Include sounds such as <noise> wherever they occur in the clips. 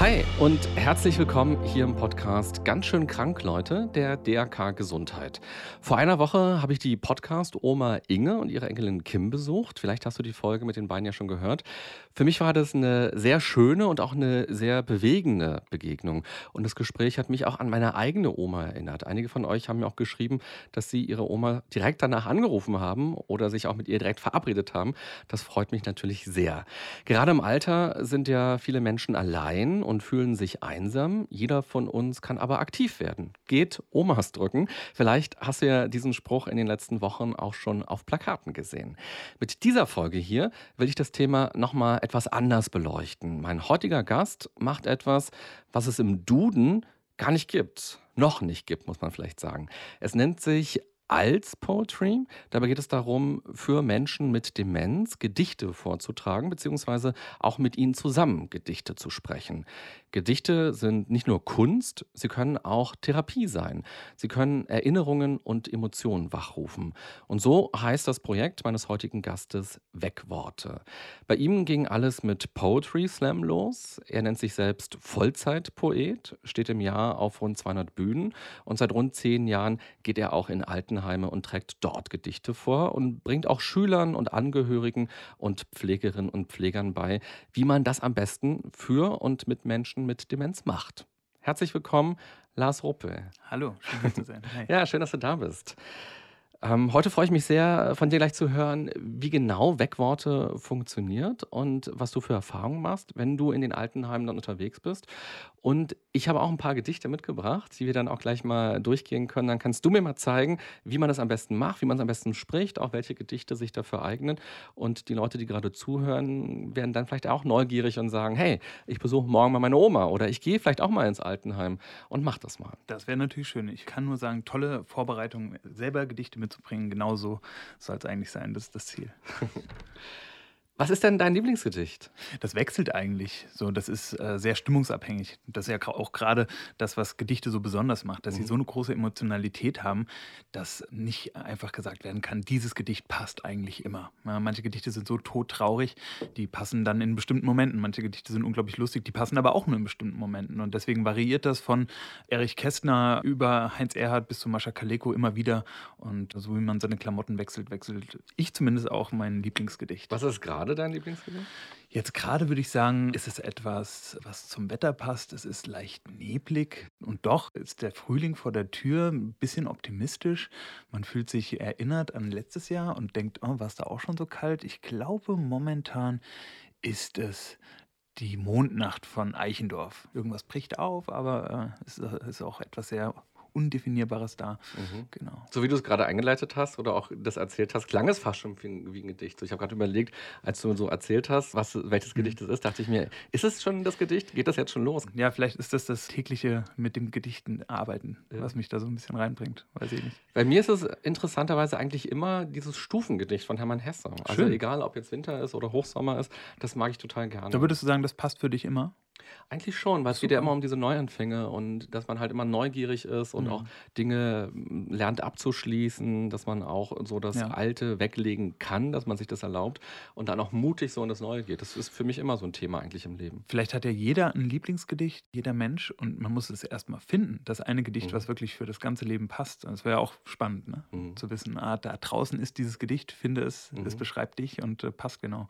Hi und herzlich willkommen hier im Podcast Ganz schön krank, Leute, der DRK Gesundheit. Vor einer Woche habe ich die Podcast-Oma Inge und ihre Enkelin Kim besucht. Vielleicht hast du die Folge mit den beiden ja schon gehört. Für mich war das eine sehr schöne und auch eine sehr bewegende Begegnung. Und das Gespräch hat mich auch an meine eigene Oma erinnert. Einige von euch haben mir auch geschrieben, dass sie ihre Oma direkt danach angerufen haben oder sich auch mit ihr direkt verabredet haben. Das freut mich natürlich sehr. Gerade im Alter sind ja viele Menschen allein und fühlen sich einsam. Jeder von uns kann aber aktiv werden. Geht Omas drücken. Vielleicht hast du ja diesen Spruch in den letzten Wochen auch schon auf Plakaten gesehen. Mit dieser Folge hier will ich das Thema nochmal etwas anders beleuchten. Mein heutiger Gast macht etwas, was es im Duden gar nicht gibt. Noch nicht gibt, muss man vielleicht sagen. Es nennt sich als Poetry. Dabei geht es darum, für Menschen mit Demenz Gedichte vorzutragen, beziehungsweise auch mit ihnen zusammen Gedichte zu sprechen. Gedichte sind nicht nur Kunst, sie können auch Therapie sein. Sie können Erinnerungen und Emotionen wachrufen. Und so heißt das Projekt meines heutigen Gastes Wegworte. Bei ihm ging alles mit Poetry Slam los. Er nennt sich selbst Vollzeitpoet, steht im Jahr auf rund 200 Bühnen und seit rund zehn Jahren geht er auch in Altenheime und trägt dort Gedichte vor und bringt auch Schülern und Angehörigen und Pflegerinnen und Pflegern bei, wie man das am besten für und mit Menschen Menschen mit Demenz macht. Herzlich willkommen, Lars Ruppe. Hallo, schön hier zu sein. Hi. <laughs> ja, schön, dass du da bist. Ähm, heute freue ich mich sehr, von dir gleich zu hören, wie genau Wegworte funktioniert und was du für Erfahrungen machst, wenn du in den Altenheimen dann unterwegs bist. Und ich habe auch ein paar Gedichte mitgebracht, die wir dann auch gleich mal durchgehen können. Dann kannst du mir mal zeigen, wie man das am besten macht, wie man es am besten spricht, auch welche Gedichte sich dafür eignen. Und die Leute, die gerade zuhören, werden dann vielleicht auch neugierig und sagen, hey, ich besuche morgen mal meine Oma oder ich gehe vielleicht auch mal ins Altenheim und mach das mal. Das wäre natürlich schön. Ich kann nur sagen, tolle Vorbereitung, selber Gedichte mitzubringen. Genauso soll es eigentlich sein. Das ist das Ziel. <laughs> Was ist denn dein Lieblingsgedicht? Das wechselt eigentlich. So, das ist äh, sehr stimmungsabhängig. Das ist ja auch gerade das, was Gedichte so besonders macht, dass mhm. sie so eine große Emotionalität haben, dass nicht einfach gesagt werden kann, dieses Gedicht passt eigentlich immer. Ja, manche Gedichte sind so todtraurig, die passen dann in bestimmten Momenten. Manche Gedichte sind unglaublich lustig, die passen aber auch nur in bestimmten Momenten. Und deswegen variiert das von Erich Kästner über Heinz Erhardt bis zu Mascha Kaleko immer wieder. Und so wie man seine Klamotten wechselt, wechselt ich zumindest auch mein Lieblingsgedicht. Was ist gerade dein Lieblingsgedicht? Jetzt gerade würde ich sagen, ist es etwas, was zum Wetter passt. Es ist leicht neblig und doch ist der Frühling vor der Tür ein bisschen optimistisch. Man fühlt sich erinnert an letztes Jahr und denkt, oh, war es da auch schon so kalt? Ich glaube, momentan ist es die Mondnacht von Eichendorf. Irgendwas bricht auf, aber äh, es ist auch etwas sehr Undefinierbares da. Mhm. Genau. So wie du es gerade eingeleitet hast oder auch das erzählt hast, klang es fast schon wie ein, Gedicht. So, ich habe gerade überlegt, als du so erzählt hast, was, welches mhm. Gedicht es ist, dachte ich mir, ist es schon das Gedicht? Geht das jetzt schon los? Ja, vielleicht ist das das tägliche mit dem Gedichten arbeiten, ja. was mich da so ein bisschen reinbringt. Weiß ich nicht. Bei mir ist es interessanterweise eigentlich immer dieses Stufengedicht von Hermann Hesse. Also Schön. egal, ob jetzt Winter ist oder Hochsommer ist, das mag ich total gerne. Da würdest du sagen, das passt für dich immer? Eigentlich schon, weil es geht ja immer um diese Neuanfänge und dass man halt immer neugierig ist und mhm. auch Dinge hm, lernt abzuschließen, dass man auch so das ja. Alte weglegen kann, dass man sich das erlaubt und dann auch mutig so in das Neue geht. Das ist für mich immer so ein Thema eigentlich im Leben. Vielleicht hat ja jeder ein Lieblingsgedicht, jeder Mensch und man muss es erstmal finden, das eine Gedicht, mhm. was wirklich für das ganze Leben passt. Das wäre ja auch spannend, ne? Mhm. zu wissen, ah, da draußen ist dieses Gedicht, finde es, es mhm. beschreibt dich und äh, passt genau.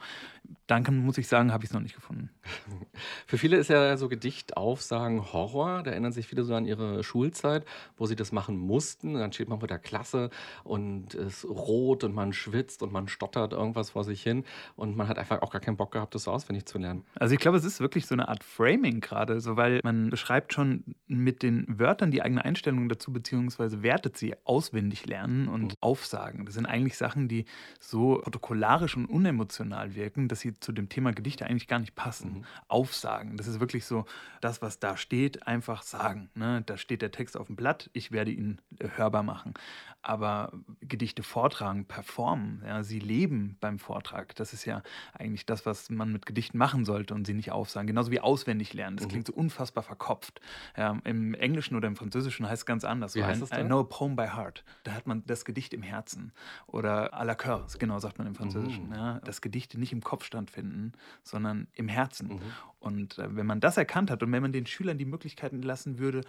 Danke, muss ich sagen, habe ich es noch nicht gefunden. <laughs> für viele ist ja so Gedichtaufsagen Horror. Da erinnern sich viele so an ihre Schulzeit, wo sie das machen mussten. Dann steht man vor der Klasse und ist rot und man schwitzt und man stottert irgendwas vor sich hin. Und man hat einfach auch gar keinen Bock gehabt, das so auswendig zu lernen. Also ich glaube, es ist wirklich so eine Art Framing gerade, so weil man beschreibt schon mit den Wörtern die eigene Einstellung dazu, beziehungsweise wertet sie auswendig lernen und mhm. aufsagen. Das sind eigentlich Sachen, die so protokollarisch und unemotional wirken, dass sie zu dem Thema Gedichte eigentlich gar nicht passen. Mhm. Aufsagen. Das ist wirklich so, das, was da steht, einfach sagen. Ne? Da steht der Text auf dem Blatt, ich werde ihn äh, hörbar machen. Aber Gedichte vortragen, performen, ja, sie leben beim Vortrag. Das ist ja eigentlich das, was man mit Gedichten machen sollte und sie nicht aufsagen. Genauso wie auswendig lernen. Das mhm. klingt so unfassbar verkopft. Ja, Im Englischen oder im Französischen heißt es ganz anders. Wie heißt I, I know a poem by heart. Da hat man das Gedicht im Herzen. Oder à la coeur, genau sagt man im Französischen. Mhm. Ja, dass Gedichte nicht im Kopf stattfinden, sondern im Herzen. Mhm. Und äh, wenn man das erkannt hat und wenn man den Schülern die Möglichkeiten lassen würde,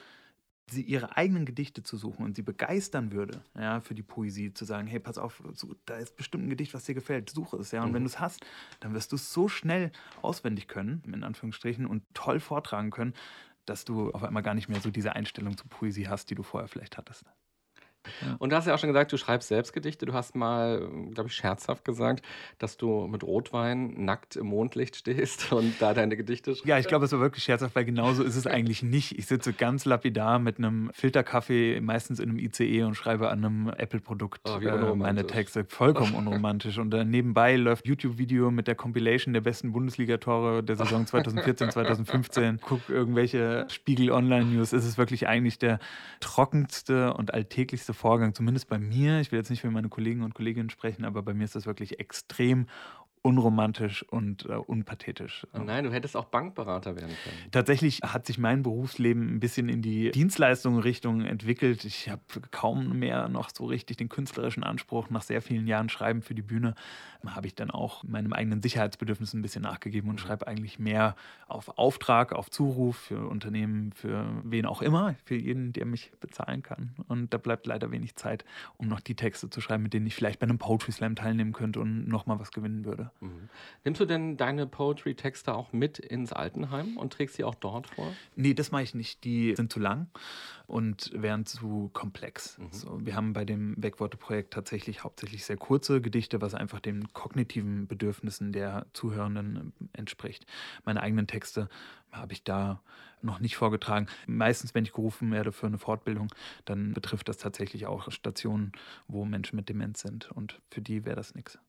sie ihre eigenen Gedichte zu suchen und sie begeistern würde, ja, für die Poesie, zu sagen, hey, pass auf, da ist bestimmt ein Gedicht, was dir gefällt, suche es, ja. Und mhm. wenn du es hast, dann wirst du es so schnell auswendig können, in Anführungsstrichen, und toll vortragen können, dass du auf einmal gar nicht mehr so diese Einstellung zur Poesie hast, die du vorher vielleicht hattest. Und du hast ja auch schon gesagt, du schreibst selbst Gedichte. Du hast mal, glaube ich, scherzhaft gesagt, dass du mit Rotwein nackt im Mondlicht stehst <laughs> und da deine Gedichte schreibst. Ja, ich glaube, es war wirklich scherzhaft, weil genauso ist es eigentlich nicht. Ich sitze ganz lapidar mit einem Filterkaffee, meistens in einem ICE und schreibe an einem Apple-Produkt oh, äh, meine Texte. Vollkommen unromantisch. Und dann nebenbei läuft YouTube-Video mit der Compilation der besten Bundesligatore der Saison <laughs> 2014, 2015. Guck irgendwelche Spiegel Online-News. Es ist wirklich eigentlich der trockenste und alltäglichste Vorgang, zumindest bei mir. Ich will jetzt nicht für meine Kollegen und Kolleginnen sprechen, aber bei mir ist das wirklich extrem unromantisch und äh, unpathetisch. Nein, du hättest auch Bankberater werden können. Tatsächlich hat sich mein Berufsleben ein bisschen in die Dienstleistungsrichtung entwickelt. Ich habe kaum mehr noch so richtig den künstlerischen Anspruch. Nach sehr vielen Jahren Schreiben für die Bühne habe ich dann auch meinem eigenen Sicherheitsbedürfnis ein bisschen nachgegeben und mhm. schreibe eigentlich mehr auf Auftrag, auf Zuruf für Unternehmen, für wen auch immer, für jeden, der mich bezahlen kann. Und da bleibt leider wenig Zeit, um noch die Texte zu schreiben, mit denen ich vielleicht bei einem Poetry Slam teilnehmen könnte und nochmal was gewinnen würde. Mhm. Nimmst du denn deine Poetry-Texte auch mit ins Altenheim und trägst sie auch dort vor? Nee, das mache ich nicht. Die sind zu lang und wären zu komplex. Mhm. So, wir haben bei dem Wegworte-Projekt tatsächlich hauptsächlich sehr kurze Gedichte, was einfach den kognitiven Bedürfnissen der Zuhörenden entspricht. Meine eigenen Texte habe ich da noch nicht vorgetragen. Meistens, wenn ich gerufen werde für eine Fortbildung, dann betrifft das tatsächlich auch Stationen, wo Menschen mit Demenz sind. Und für die wäre das nichts.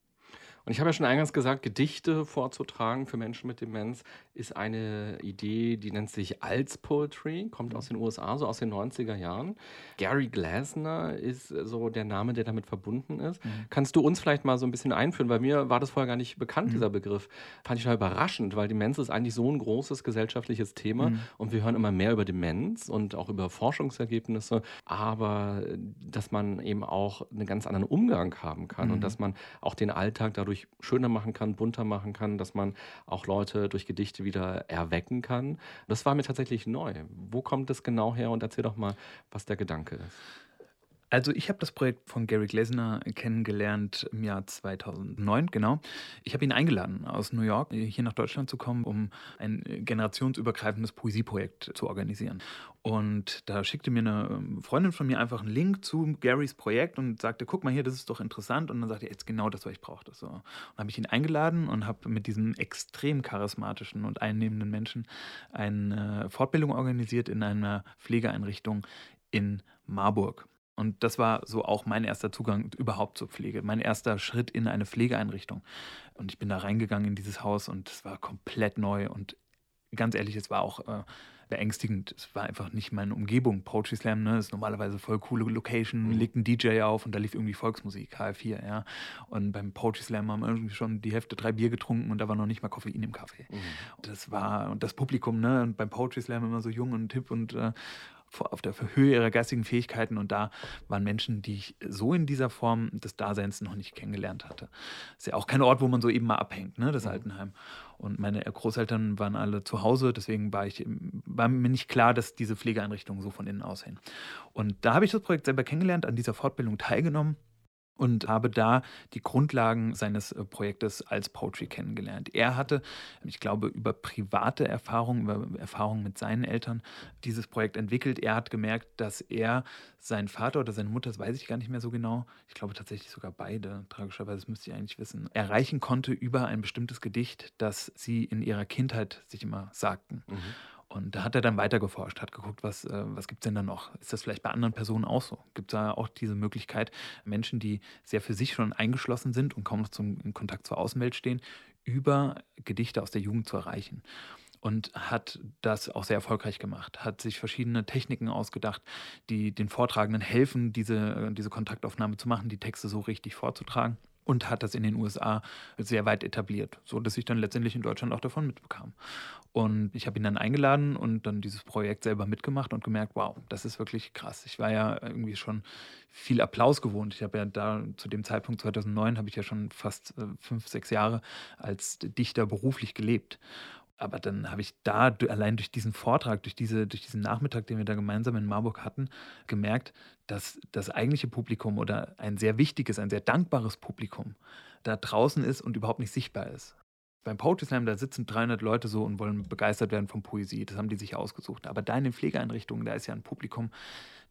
Und ich habe ja schon eingangs gesagt, Gedichte vorzutragen für Menschen mit Demenz ist eine Idee, die nennt sich Als Poetry, kommt aus den USA, so aus den 90er Jahren. Gary Glasner ist so der Name, der damit verbunden ist. Mhm. Kannst du uns vielleicht mal so ein bisschen einführen? Bei mir war das vorher gar nicht bekannt, mhm. dieser Begriff. Fand ich total überraschend, weil Demenz ist eigentlich so ein großes gesellschaftliches Thema mhm. und wir hören immer mehr über Demenz und auch über Forschungsergebnisse, aber dass man eben auch einen ganz anderen Umgang haben kann und mhm. dass man auch den Alltag dadurch dadurch schöner machen kann, bunter machen kann, dass man auch Leute durch Gedichte wieder erwecken kann. Das war mir tatsächlich neu. Wo kommt das genau her? Und erzähl doch mal, was der Gedanke ist. Also ich habe das Projekt von Gary Glasner kennengelernt im Jahr 2009, genau. Ich habe ihn eingeladen, aus New York hier nach Deutschland zu kommen, um ein generationsübergreifendes Poesieprojekt zu organisieren. Und da schickte mir eine ähm, Freundin von mir einfach einen Link zu Garys Projekt und sagte, guck mal hier, das ist doch interessant. Und dann sagte er, jetzt genau das, was ich brauchte. So. Und habe ich ihn eingeladen und habe mit diesem extrem charismatischen und einnehmenden Menschen eine Fortbildung organisiert in einer Pflegeeinrichtung in Marburg. Und das war so auch mein erster Zugang überhaupt zur Pflege, mein erster Schritt in eine Pflegeeinrichtung. Und ich bin da reingegangen in dieses Haus und es war komplett neu und ganz ehrlich, es war auch äh, beängstigend. Es war einfach nicht meine Umgebung. Poetry Slam ne, ist normalerweise voll coole Location, mhm. legt ein DJ auf und da lief irgendwie Volksmusik, H4, ja. Und beim Poetry Slam haben wir irgendwie schon die Hälfte drei Bier getrunken und da war noch nicht mal Koffein im Kaffee. Mhm. Das war, und das Publikum, ne, und beim Poetry Slam immer so jung und hip und äh, auf der Höhe ihrer geistigen Fähigkeiten und da waren Menschen, die ich so in dieser Form des Daseins noch nicht kennengelernt hatte. Ist ja auch kein Ort, wo man so eben mal abhängt, ne, das mhm. Altenheim. Und meine Großeltern waren alle zu Hause, deswegen war, ich, war mir nicht klar, dass diese Pflegeeinrichtungen so von innen aussehen. Und da habe ich das Projekt selber kennengelernt, an dieser Fortbildung teilgenommen und habe da die Grundlagen seines äh, Projektes als Poetry kennengelernt. Er hatte, ich glaube, über private Erfahrungen, über Erfahrungen mit seinen Eltern dieses Projekt entwickelt. Er hat gemerkt, dass er seinen Vater oder seine Mutter, das weiß ich gar nicht mehr so genau, ich glaube tatsächlich sogar beide, tragischerweise, das müsste ich eigentlich wissen, erreichen konnte über ein bestimmtes Gedicht, das sie in ihrer Kindheit sich immer sagten. Mhm. Und da hat er dann weitergeforscht, hat geguckt, was, äh, was gibt es denn da noch? Ist das vielleicht bei anderen Personen auch so? Gibt es da auch diese Möglichkeit, Menschen, die sehr für sich schon eingeschlossen sind und kaum noch zum, in Kontakt zur Außenwelt stehen, über Gedichte aus der Jugend zu erreichen? und hat das auch sehr erfolgreich gemacht, hat sich verschiedene Techniken ausgedacht, die den Vortragenden helfen, diese, diese Kontaktaufnahme zu machen, die Texte so richtig vorzutragen und hat das in den USA sehr weit etabliert, so dass ich dann letztendlich in Deutschland auch davon mitbekam. Und ich habe ihn dann eingeladen und dann dieses Projekt selber mitgemacht und gemerkt, wow, das ist wirklich krass. Ich war ja irgendwie schon viel Applaus gewohnt. Ich habe ja da zu dem Zeitpunkt 2009 habe ich ja schon fast äh, fünf, sechs Jahre als Dichter beruflich gelebt aber dann habe ich da allein durch diesen Vortrag, durch, diese, durch diesen Nachmittag, den wir da gemeinsam in Marburg hatten, gemerkt, dass das eigentliche Publikum oder ein sehr wichtiges, ein sehr dankbares Publikum da draußen ist und überhaupt nicht sichtbar ist. Beim Poetry Slam, da sitzen 300 Leute so und wollen begeistert werden von Poesie. Das haben die sich ausgesucht. Aber da in den Pflegeeinrichtungen, da ist ja ein Publikum,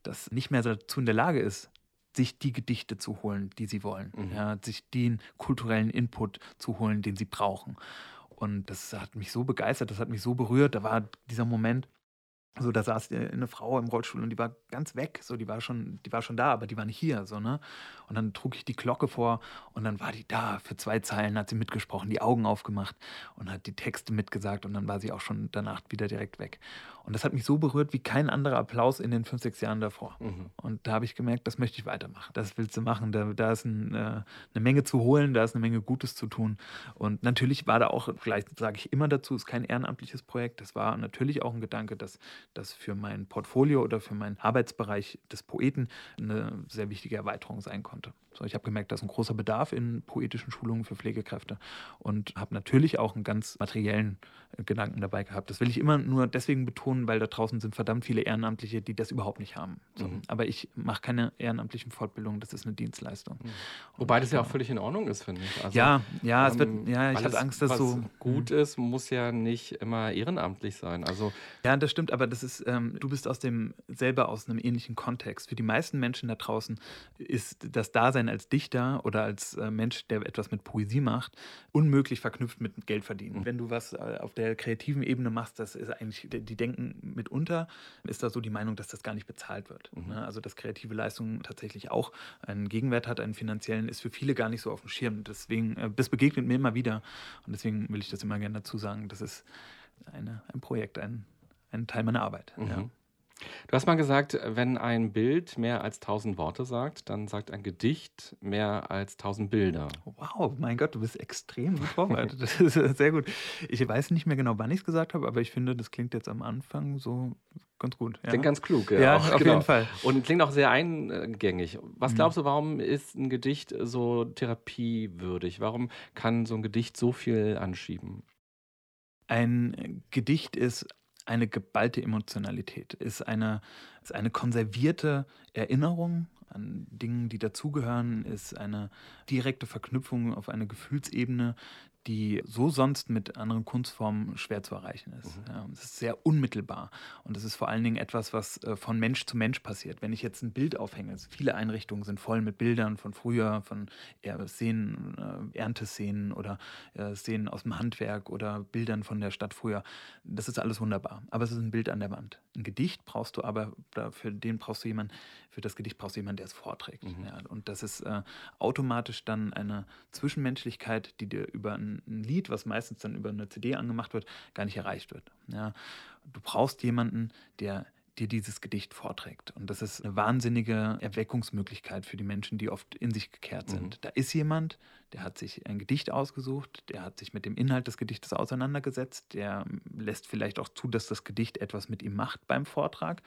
das nicht mehr dazu in der Lage ist, sich die Gedichte zu holen, die sie wollen. Mhm. Ja, sich den kulturellen Input zu holen, den sie brauchen. Und das hat mich so begeistert, das hat mich so berührt. Da war dieser Moment, so, da saß eine Frau im Rollstuhl und die war ganz weg. So, die war schon, die war schon da, aber die war nicht hier. So, ne? Und dann trug ich die Glocke vor und dann war die da. Für zwei Zeilen hat sie mitgesprochen, die Augen aufgemacht und hat die Texte mitgesagt und dann war sie auch schon danach wieder direkt weg. Und das hat mich so berührt wie kein anderer Applaus in den fünf, sechs Jahren davor. Mhm. Und da habe ich gemerkt, das möchte ich weitermachen. Das willst du machen. Da, da ist ein, äh, eine Menge zu holen, da ist eine Menge Gutes zu tun. Und natürlich war da auch, vielleicht sage ich immer dazu, ist kein ehrenamtliches Projekt. Das war natürlich auch ein Gedanke, dass das für mein Portfolio oder für meinen Arbeitsbereich des Poeten eine sehr wichtige Erweiterung sein konnte. So, ich habe gemerkt, da ist ein großer Bedarf in poetischen Schulungen für Pflegekräfte und habe natürlich auch einen ganz materiellen Gedanken dabei gehabt. Das will ich immer nur deswegen betonen, weil da draußen sind verdammt viele Ehrenamtliche, die das überhaupt nicht haben. So, mhm. Aber ich mache keine ehrenamtlichen Fortbildungen, das ist eine Dienstleistung. Mhm. Wobei das ja auch völlig in Ordnung ist, finde ich. Also, ja, ja, es wird, ähm, ja, ich habe Angst, dass so gut ist, muss ja nicht immer ehrenamtlich sein. Also ja, das stimmt, aber das ist, ähm, du bist aus dem selber aus einem ähnlichen Kontext. Für die meisten Menschen da draußen ist das Dasein Dasein als Dichter oder als äh, Mensch, der etwas mit Poesie macht, unmöglich verknüpft mit Geld verdienen. Mhm. Wenn du was äh, auf der kreativen Ebene machst, das ist eigentlich, die denken mitunter, ist da so die Meinung, dass das gar nicht bezahlt wird. Mhm. Ne? Also, dass kreative Leistung tatsächlich auch einen Gegenwert hat, einen finanziellen, ist für viele gar nicht so auf dem Schirm. Deswegen, äh, das begegnet mir immer wieder und deswegen will ich das immer gerne dazu sagen. Das ist eine, ein Projekt, ein, ein Teil meiner Arbeit. Mhm. Ja. Du hast mal gesagt, wenn ein Bild mehr als tausend Worte sagt, dann sagt ein Gedicht mehr als tausend Bilder. Wow, mein Gott, du bist extrem gut vorbereitet. Das ist sehr gut. Ich weiß nicht mehr genau, wann ich es gesagt habe, aber ich finde, das klingt jetzt am Anfang so ganz gut. Ja? Klingt ganz klug, ja. Ja, auch, auf genau. jeden Fall. Und klingt auch sehr eingängig. Was mhm. glaubst du, warum ist ein Gedicht so therapiewürdig? Warum kann so ein Gedicht so viel anschieben? Ein Gedicht ist eine geballte Emotionalität, ist eine, ist eine konservierte Erinnerung an Dingen, die dazugehören, ist eine direkte Verknüpfung auf eine Gefühlsebene, die so sonst mit anderen Kunstformen schwer zu erreichen ist. Mhm. Ja, es ist sehr unmittelbar und es ist vor allen Dingen etwas, was äh, von Mensch zu Mensch passiert. Wenn ich jetzt ein Bild aufhänge, also viele Einrichtungen sind voll mit Bildern von früher, von Szenen, äh, Ernteszenen oder äh, Szenen aus dem Handwerk oder Bildern von der Stadt früher. Das ist alles wunderbar, aber es ist ein Bild an der Wand. Ein Gedicht brauchst du aber, für den brauchst du jemanden, für das Gedicht brauchst du jemanden, der es vorträgt. Mhm. Ja, und das ist äh, automatisch dann eine Zwischenmenschlichkeit, die dir über ein ein Lied, was meistens dann über eine CD angemacht wird, gar nicht erreicht wird. Ja, du brauchst jemanden, der dir dieses Gedicht vorträgt. Und das ist eine wahnsinnige Erweckungsmöglichkeit für die Menschen, die oft in sich gekehrt sind. Mhm. Da ist jemand, der hat sich ein Gedicht ausgesucht, der hat sich mit dem Inhalt des Gedichtes auseinandergesetzt, der lässt vielleicht auch zu, dass das Gedicht etwas mit ihm macht beim Vortrag.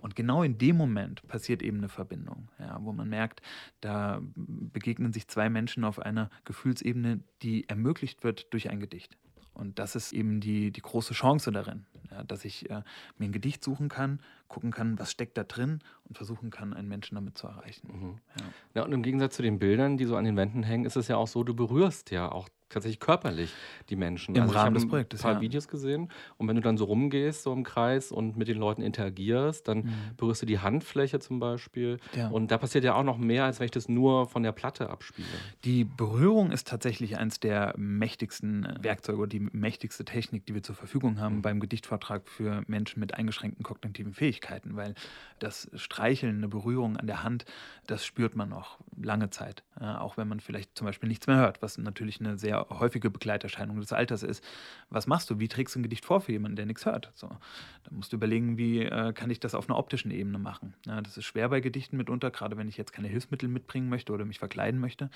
Und genau in dem Moment passiert eben eine Verbindung, ja, wo man merkt, da begegnen sich zwei Menschen auf einer Gefühlsebene, die ermöglicht wird durch ein Gedicht. Und das ist eben die, die große Chance darin, ja, dass ich äh, mir ein Gedicht suchen kann, gucken kann, was steckt da drin und versuchen kann, einen Menschen damit zu erreichen. Mhm. Ja. ja. und im Gegensatz zu den Bildern, die so an den Wänden hängen, ist es ja auch so, du berührst ja auch tatsächlich körperlich die Menschen. Im also Rahmen des Projektes. Ich habe ein paar ja. Videos gesehen und wenn du dann so rumgehst, so im Kreis und mit den Leuten interagierst, dann mhm. berührst du die Handfläche zum Beispiel. Ja. Und da passiert ja auch noch mehr, als wenn ich das nur von der Platte abspiele. Die Berührung ist tatsächlich eines der mächtigsten Werkzeuge oder die mächtigste Technik, die wir zur Verfügung haben mhm. beim Gedicht Vortrag für Menschen mit eingeschränkten kognitiven Fähigkeiten, weil das Streicheln, eine Berührung an der Hand, das spürt man noch lange Zeit. Ja, auch wenn man vielleicht zum Beispiel nichts mehr hört, was natürlich eine sehr häufige Begleiterscheinung des Alters ist. Was machst du? Wie trägst du ein Gedicht vor für jemanden, der nichts hört? So, da musst du überlegen, wie äh, kann ich das auf einer optischen Ebene machen. Das ist schwer bei Gedichten mitunter, gerade wenn ich jetzt keine Hilfsmittel mitbringen möchte oder mich verkleiden möchte.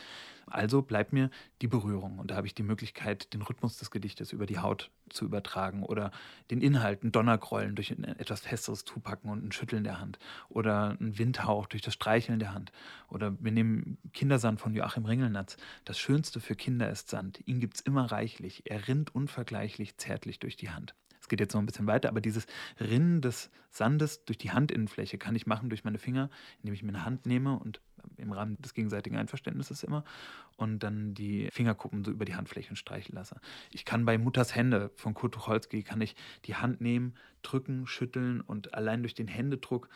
Also bleibt mir die Berührung und da habe ich die Möglichkeit, den Rhythmus des Gedichtes über die Haut zu übertragen oder den Inhalt, ein Donnergrollen durch ein etwas festeres Zupacken und ein Schütteln der Hand oder ein Windhauch durch das Streicheln der Hand. Oder wir nehmen Kindersand von Joachim Ringelnatz. Das Schönste für Kinder ist Sand. Ihn gibt es immer reichlich. Er rinnt unvergleichlich zärtlich durch die Hand. Geht jetzt noch ein bisschen weiter, aber dieses Rinnen des Sandes durch die Handinnenfläche kann ich machen durch meine Finger, indem ich mir eine Hand nehme und im Rahmen des gegenseitigen Einverständnisses immer und dann die Fingerkuppen so über die Handflächen streichen lasse. Ich kann bei Mutters Hände von Kurt Tucholsky kann ich die Hand nehmen, drücken, schütteln und allein durch den Händedruck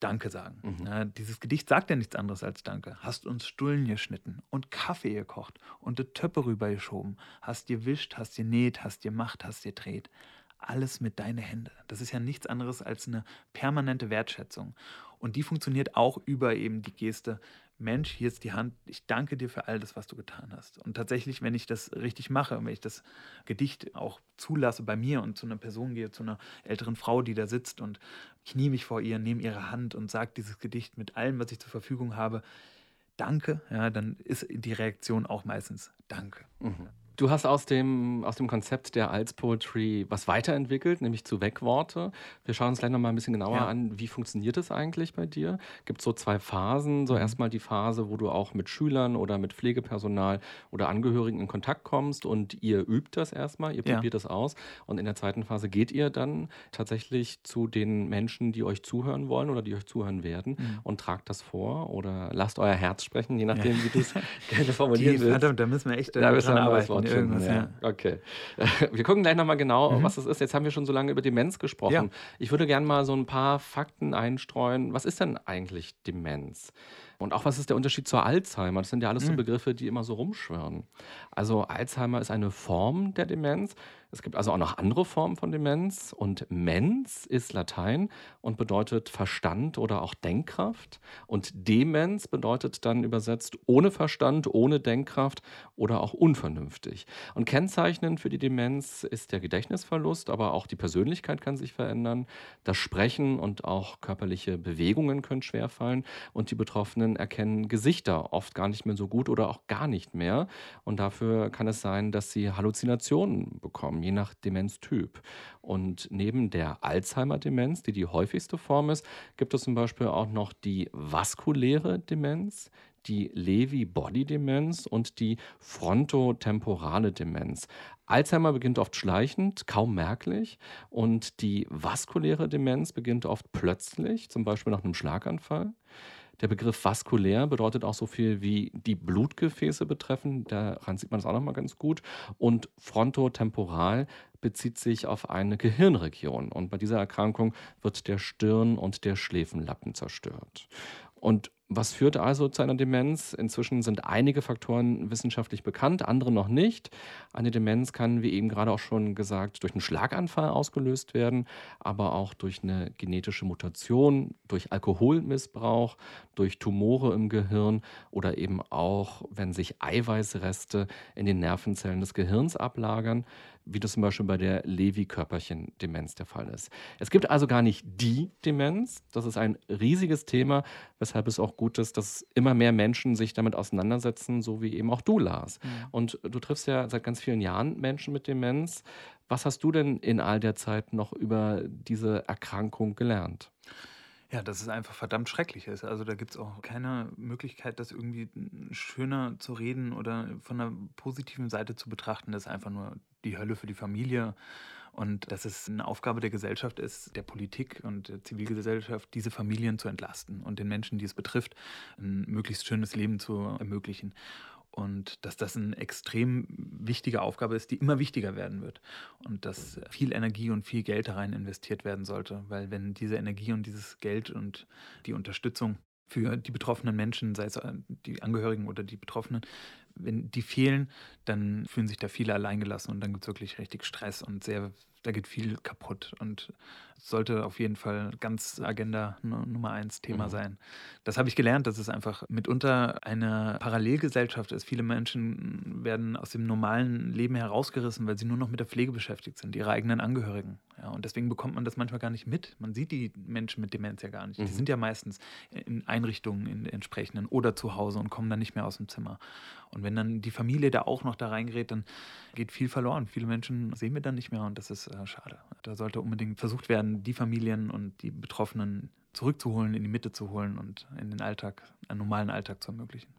Danke sagen. Mhm. Ja, dieses Gedicht sagt ja nichts anderes als Danke. Hast uns Stullen geschnitten und Kaffee gekocht und die Töppe rübergeschoben. Hast dir wischt, hast dir näht, hast dir macht, hast dir dreht. Alles mit deinen Händen. Das ist ja nichts anderes als eine permanente Wertschätzung. Und die funktioniert auch über eben die Geste, Mensch, hier ist die Hand, ich danke dir für all das, was du getan hast. Und tatsächlich, wenn ich das richtig mache, wenn ich das Gedicht auch zulasse bei mir und zu einer Person gehe, zu einer älteren Frau, die da sitzt und knie mich vor ihr, nehme ihre Hand und sage dieses Gedicht mit allem, was ich zur Verfügung habe, danke, ja, dann ist die Reaktion auch meistens danke. Mhm. Du hast aus dem, aus dem Konzept der Als Poetry was weiterentwickelt, nämlich zu Wegworte. Wir schauen uns gleich noch mal ein bisschen genauer ja. an, wie funktioniert das eigentlich bei dir? Gibt es so zwei Phasen? So mhm. erstmal die Phase, wo du auch mit Schülern oder mit Pflegepersonal oder Angehörigen in Kontakt kommst und ihr übt das erstmal, ihr probiert ja. das aus. Und in der zweiten Phase geht ihr dann tatsächlich zu den Menschen, die euch zuhören wollen oder die euch zuhören werden mhm. und tragt das vor oder lasst euer Herz sprechen, je nachdem, ja. wie du es <laughs> gerne formulieren die, willst. Verdammt, da müssen wir echt da dran arbeiten irgendwas, ja. ja. Okay. <laughs> Wir gucken gleich nochmal genau, mhm. was es ist. Jetzt haben wir schon so lange über Demenz gesprochen. Ja. Ich würde gerne mal so ein paar Fakten einstreuen. Was ist denn eigentlich Demenz? Und auch was ist der Unterschied zur Alzheimer? Das sind ja alles so mhm. Begriffe, die immer so rumschwirren. Also Alzheimer ist eine Form der Demenz. Es gibt also auch noch andere Formen von Demenz. Und Mens ist Latein und bedeutet Verstand oder auch Denkkraft. Und Demenz bedeutet dann übersetzt ohne Verstand, ohne Denkkraft oder auch unvernünftig. Und kennzeichnend für die Demenz ist der Gedächtnisverlust, aber auch die Persönlichkeit kann sich verändern. Das Sprechen und auch körperliche Bewegungen können schwerfallen. Und die Betroffenen erkennen Gesichter oft gar nicht mehr so gut oder auch gar nicht mehr. Und dafür kann es sein, dass sie Halluzinationen bekommen je nach Demenztyp. Und neben der Alzheimer-Demenz, die die häufigste Form ist, gibt es zum Beispiel auch noch die vaskuläre Demenz, die Lewy-Body-Demenz und die frontotemporale Demenz. Alzheimer beginnt oft schleichend, kaum merklich, und die vaskuläre Demenz beginnt oft plötzlich, zum Beispiel nach einem Schlaganfall. Der Begriff vaskulär bedeutet auch so viel wie die Blutgefäße betreffen. Daran sieht man das auch nochmal ganz gut. Und frontotemporal bezieht sich auf eine Gehirnregion. Und bei dieser Erkrankung wird der Stirn- und der Schläfenlappen zerstört. Und was führt also zu einer Demenz? Inzwischen sind einige Faktoren wissenschaftlich bekannt, andere noch nicht. Eine Demenz kann, wie eben gerade auch schon gesagt, durch einen Schlaganfall ausgelöst werden, aber auch durch eine genetische Mutation, durch Alkoholmissbrauch, durch Tumore im Gehirn oder eben auch, wenn sich Eiweißreste in den Nervenzellen des Gehirns ablagern wie das zum Beispiel bei der Lewy-Körperchen-Demenz der Fall ist. Es gibt also gar nicht die Demenz. Das ist ein riesiges Thema, weshalb es auch gut ist, dass immer mehr Menschen sich damit auseinandersetzen, so wie eben auch du, Lars. Mhm. Und du triffst ja seit ganz vielen Jahren Menschen mit Demenz. Was hast du denn in all der Zeit noch über diese Erkrankung gelernt? Ja, dass es einfach verdammt schrecklich ist. Also da gibt es auch keine Möglichkeit, das irgendwie schöner zu reden oder von einer positiven Seite zu betrachten. Das ist einfach nur die Hölle für die Familie. Und dass es eine Aufgabe der Gesellschaft ist, der Politik und der Zivilgesellschaft, diese Familien zu entlasten und den Menschen, die es betrifft, ein möglichst schönes Leben zu ermöglichen. Und dass das eine extrem wichtige Aufgabe ist, die immer wichtiger werden wird. Und dass viel Energie und viel Geld da rein investiert werden sollte. Weil wenn diese Energie und dieses Geld und die Unterstützung für die betroffenen Menschen, sei es äh, die Angehörigen oder die Betroffenen, wenn die fehlen, dann fühlen sich da viele alleingelassen und dann gibt es wirklich richtig Stress und sehr, da geht viel kaputt. Und sollte auf jeden Fall ganz Agenda Nummer eins Thema mhm. sein. Das habe ich gelernt, dass es einfach mitunter eine Parallelgesellschaft ist. Viele Menschen werden aus dem normalen Leben herausgerissen, weil sie nur noch mit der Pflege beschäftigt sind, ihre eigenen Angehörigen. Ja, und deswegen bekommt man das manchmal gar nicht mit. Man sieht die Menschen mit Demenz ja gar nicht. Mhm. Die sind ja meistens in Einrichtungen in entsprechenden oder zu Hause und kommen dann nicht mehr aus dem Zimmer. Und wenn dann die Familie da auch noch da reingerät, dann geht viel verloren. Viele Menschen sehen wir dann nicht mehr und das ist äh, schade. Da sollte unbedingt versucht werden, die Familien und die Betroffenen zurückzuholen, in die Mitte zu holen und in den Alltag, einen normalen Alltag zu ermöglichen.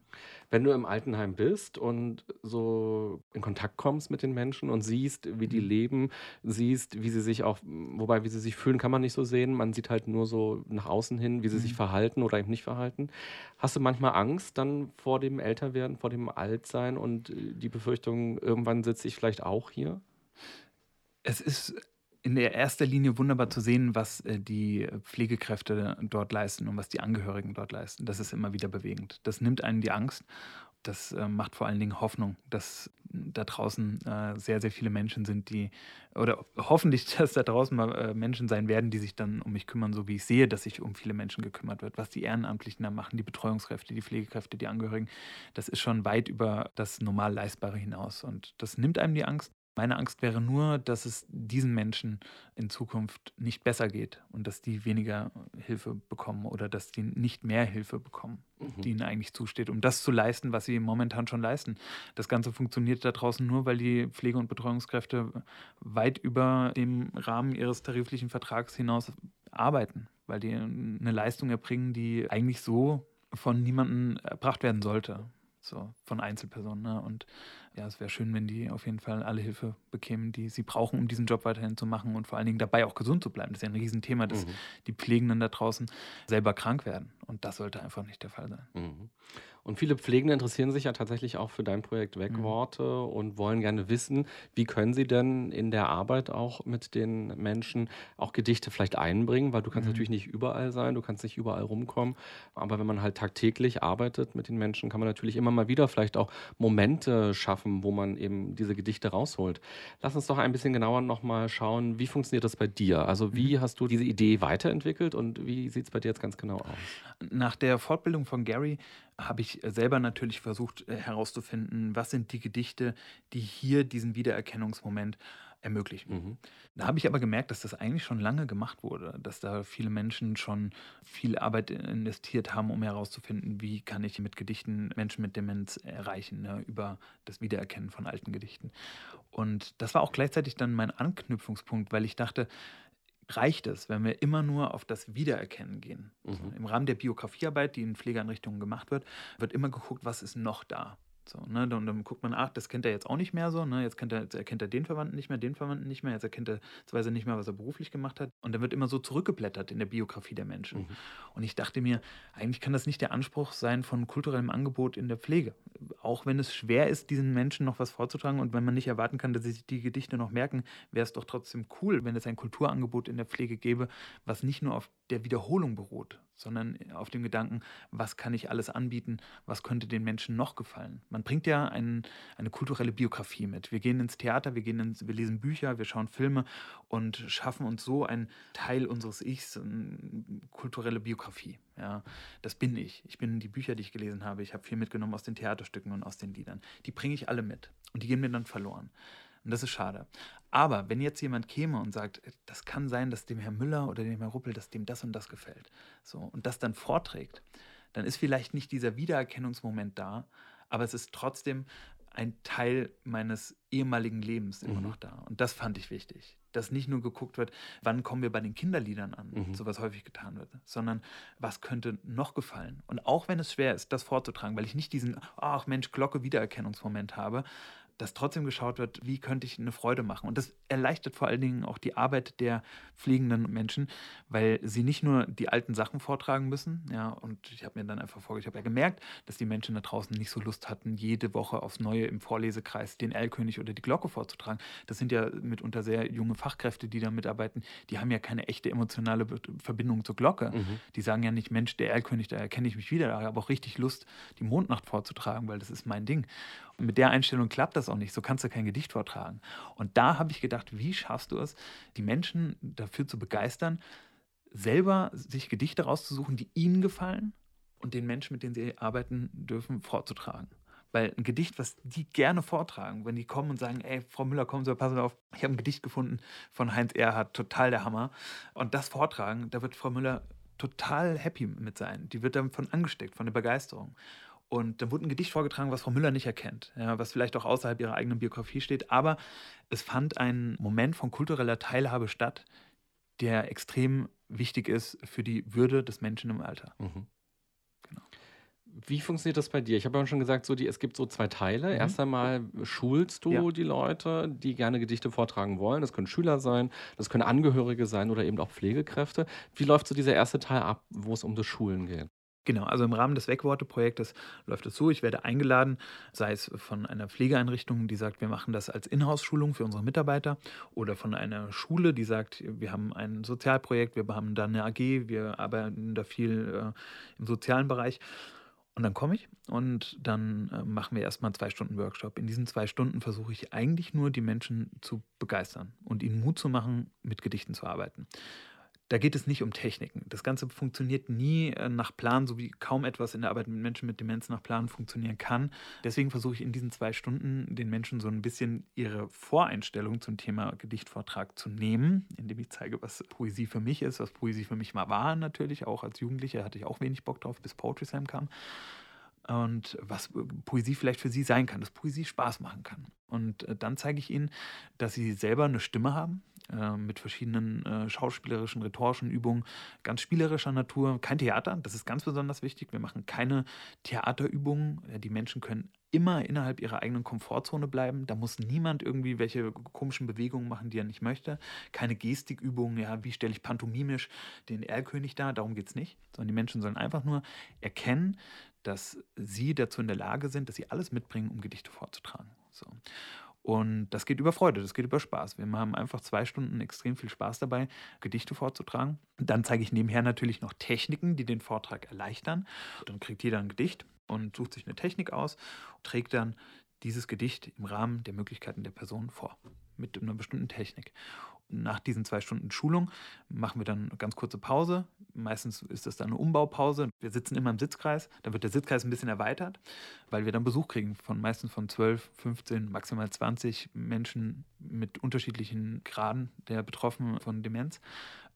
Wenn du im Altenheim bist und so in Kontakt kommst mit den Menschen und siehst, wie die mhm. leben, siehst, wie sie sich auch, wobei wie sie sich fühlen, kann man nicht so sehen. Man sieht halt nur so nach außen hin, wie sie mhm. sich verhalten oder eben nicht verhalten. Hast du manchmal Angst dann vor dem Älterwerden, vor dem Altsein und die Befürchtung, irgendwann sitze ich vielleicht auch hier? Es ist in der erster Linie wunderbar zu sehen, was äh, die Pflegekräfte dort leisten und was die Angehörigen dort leisten. Das ist immer wieder bewegend. Das nimmt einen die Angst. Das äh, macht vor allen Dingen Hoffnung, dass da draußen äh, sehr, sehr viele Menschen sind, die, oder hoffentlich, <laughs> dass da draußen mal Menschen sein werden, die sich dann um mich kümmern, so wie ich sehe, dass sich um viele Menschen gekümmert wird. Was die Ehrenamtlichen da machen, die Betreuungskräfte, die Pflegekräfte, die Angehörigen, das ist schon weit über das normal Leistbare hinaus. Und das nimmt einem die Angst. Meine Angst wäre nur, dass es diesen Menschen in Zukunft nicht besser geht und dass die weniger Hilfe bekommen oder dass die nicht mehr Hilfe bekommen, mhm. die ihnen eigentlich zusteht, um das zu leisten, was sie momentan schon leisten. Das Ganze funktioniert da draußen nur, weil die Pflege- und Betreuungskräfte weit über dem Rahmen ihres tariflichen Vertrags hinaus arbeiten, weil die eine Leistung erbringen, die eigentlich so von niemandem erbracht werden sollte so von Einzelpersonen. Ne? Und ja, es wäre schön, wenn die auf jeden Fall alle Hilfe bekämen, die sie brauchen, um diesen Job weiterhin zu machen und vor allen Dingen dabei auch gesund zu bleiben. Das ist ja ein Riesenthema, dass mhm. die Pflegenden da draußen selber krank werden. Und das sollte einfach nicht der Fall sein. Mhm. Und viele Pflegende interessieren sich ja tatsächlich auch für dein Projekt Wegworte mhm. und wollen gerne wissen, wie können sie denn in der Arbeit auch mit den Menschen auch Gedichte vielleicht einbringen, weil du kannst mhm. natürlich nicht überall sein, du kannst nicht überall rumkommen, aber wenn man halt tagtäglich arbeitet mit den Menschen, kann man natürlich immer mal wieder vielleicht auch Momente schaffen, wo man eben diese Gedichte rausholt. Lass uns doch ein bisschen genauer nochmal schauen, wie funktioniert das bei dir? Also wie mhm. hast du diese Idee weiterentwickelt und wie sieht es bei dir jetzt ganz genau aus? Nach der Fortbildung von Gary habe ich selber natürlich versucht äh, herauszufinden, was sind die Gedichte, die hier diesen Wiedererkennungsmoment ermöglichen. Mhm. Da habe ich aber gemerkt, dass das eigentlich schon lange gemacht wurde, dass da viele Menschen schon viel Arbeit investiert haben, um herauszufinden, wie kann ich mit Gedichten Menschen mit Demenz erreichen, ne, über das Wiedererkennen von alten Gedichten. Und das war auch gleichzeitig dann mein Anknüpfungspunkt, weil ich dachte, reicht es, wenn wir immer nur auf das Wiedererkennen gehen. Mhm. Im Rahmen der Biografiearbeit, die in Pflegeeinrichtungen gemacht wird, wird immer geguckt, was ist noch da. So, ne? Und dann guckt man, ach, das kennt er jetzt auch nicht mehr so, ne? Jetzt, kennt er, jetzt erkennt er den Verwandten nicht mehr, den Verwandten nicht mehr, jetzt erkennt er zweise nicht mehr, was er beruflich gemacht hat. Und dann wird immer so zurückgeblättert in der Biografie der Menschen. Mhm. Und ich dachte mir, eigentlich kann das nicht der Anspruch sein von kulturellem Angebot in der Pflege. Auch wenn es schwer ist, diesen Menschen noch was vorzutragen und wenn man nicht erwarten kann, dass sie sich die Gedichte noch merken, wäre es doch trotzdem cool, wenn es ein Kulturangebot in der Pflege gäbe, was nicht nur auf der Wiederholung beruht, sondern auf dem Gedanken, was kann ich alles anbieten, was könnte den Menschen noch gefallen. Man bringt ja ein, eine kulturelle Biografie mit. Wir gehen ins Theater, wir, gehen ins, wir lesen Bücher, wir schauen Filme und schaffen uns so einen Teil unseres Ichs, eine kulturelle Biografie. Ja, das bin ich. Ich bin die Bücher, die ich gelesen habe. Ich habe viel mitgenommen aus den Theaterstücken und aus den Liedern. Die bringe ich alle mit und die gehen mir dann verloren. Und das ist schade. Aber wenn jetzt jemand käme und sagt, das kann sein, dass dem Herr Müller oder dem Herr Ruppel, dass dem das und das gefällt, so, und das dann vorträgt, dann ist vielleicht nicht dieser Wiedererkennungsmoment da, aber es ist trotzdem ein Teil meines ehemaligen Lebens immer mhm. noch da. Und das fand ich wichtig. Dass nicht nur geguckt wird, wann kommen wir bei den Kinderliedern an, mhm. so was häufig getan wird, sondern was könnte noch gefallen. Und auch wenn es schwer ist, das vorzutragen, weil ich nicht diesen, ach Mensch, Glocke Wiedererkennungsmoment habe, dass trotzdem geschaut wird, wie könnte ich eine Freude machen. Und das erleichtert vor allen Dingen auch die Arbeit der fliegenden Menschen, weil sie nicht nur die alten Sachen vortragen müssen. Ja, und ich habe mir dann einfach vorgestellt, ich habe ja gemerkt, dass die Menschen da draußen nicht so Lust hatten, jede Woche aufs Neue im Vorlesekreis den Erlkönig oder die Glocke vorzutragen. Das sind ja mitunter sehr junge Fachkräfte, die da mitarbeiten. Die haben ja keine echte emotionale Verbindung zur Glocke. Mhm. Die sagen ja nicht, Mensch, der Erlkönig, da erkenne ich mich wieder. Da habe ich auch richtig Lust, die Mondnacht vorzutragen, weil das ist mein Ding. Mit der Einstellung klappt das auch nicht. So kannst du kein Gedicht vortragen. Und da habe ich gedacht, wie schaffst du es, die Menschen dafür zu begeistern, selber sich Gedichte rauszusuchen, die ihnen gefallen und den Menschen, mit denen sie arbeiten dürfen, vorzutragen. Weil ein Gedicht, was die gerne vortragen, wenn die kommen und sagen, ey, Frau Müller, kommen Sie, passen Sie auf, ich habe ein Gedicht gefunden von Heinz Erhardt, total der Hammer. Und das vortragen, da wird Frau Müller total happy mit sein. Die wird davon angesteckt, von der Begeisterung. Und dann wurde ein Gedicht vorgetragen, was Frau Müller nicht erkennt, ja, was vielleicht auch außerhalb ihrer eigenen Biografie steht. Aber es fand ein Moment von kultureller Teilhabe statt, der extrem wichtig ist für die Würde des Menschen im Alter. Mhm. Genau. Wie funktioniert das bei dir? Ich habe ja schon gesagt, so die, es gibt so zwei Teile. Mhm. Erst einmal schulst du ja. die Leute, die gerne Gedichte vortragen wollen. Das können Schüler sein, das können Angehörige sein oder eben auch Pflegekräfte. Wie läuft so dieser erste Teil ab, wo es um das Schulen geht? Genau, also im Rahmen des Wegworte-Projektes läuft es so, ich werde eingeladen, sei es von einer Pflegeeinrichtung, die sagt, wir machen das als Inhouse-Schulung für unsere Mitarbeiter, oder von einer Schule, die sagt, wir haben ein Sozialprojekt, wir haben da eine AG, wir arbeiten da viel äh, im sozialen Bereich. Und dann komme ich und dann äh, machen wir erstmal zwei Stunden Workshop. In diesen zwei Stunden versuche ich eigentlich nur, die Menschen zu begeistern und ihnen Mut zu machen, mit Gedichten zu arbeiten. Da geht es nicht um Techniken. Das Ganze funktioniert nie äh, nach Plan, so wie kaum etwas in der Arbeit mit Menschen mit Demenz nach Plan funktionieren kann. Deswegen versuche ich in diesen zwei Stunden den Menschen so ein bisschen ihre Voreinstellung zum Thema Gedichtvortrag zu nehmen, indem ich zeige, was Poesie für mich ist, was Poesie für mich mal war natürlich. Auch als Jugendlicher hatte ich auch wenig Bock drauf, bis Poetry Slam kam und was äh, Poesie vielleicht für sie sein kann, dass Poesie Spaß machen kann. Und äh, dann zeige ich ihnen, dass sie selber eine Stimme haben, äh, mit verschiedenen äh, schauspielerischen, rhetorischen Übungen, ganz spielerischer Natur. Kein Theater, das ist ganz besonders wichtig. Wir machen keine Theaterübungen. Die Menschen können immer innerhalb ihrer eigenen Komfortzone bleiben. Da muss niemand irgendwie welche komischen Bewegungen machen, die er nicht möchte. Keine Gestikübungen, ja, wie stelle ich pantomimisch den Erlkönig dar, darum geht es nicht. Sondern die Menschen sollen einfach nur erkennen, dass sie dazu in der Lage sind, dass sie alles mitbringen, um Gedichte vorzutragen. So. Und das geht über Freude, das geht über Spaß. Wir haben einfach zwei Stunden extrem viel Spaß dabei, Gedichte vorzutragen. Dann zeige ich nebenher natürlich noch Techniken, die den Vortrag erleichtern. Dann kriegt jeder ein Gedicht und sucht sich eine Technik aus, trägt dann dieses Gedicht im Rahmen der Möglichkeiten der Person vor, mit einer bestimmten Technik nach diesen zwei Stunden Schulung machen wir dann eine ganz kurze Pause. Meistens ist das dann eine Umbaupause. Wir sitzen immer im Sitzkreis. Dann wird der Sitzkreis ein bisschen erweitert, weil wir dann Besuch kriegen von meistens von 12, 15, maximal 20 Menschen mit unterschiedlichen Graden der Betroffenen von Demenz.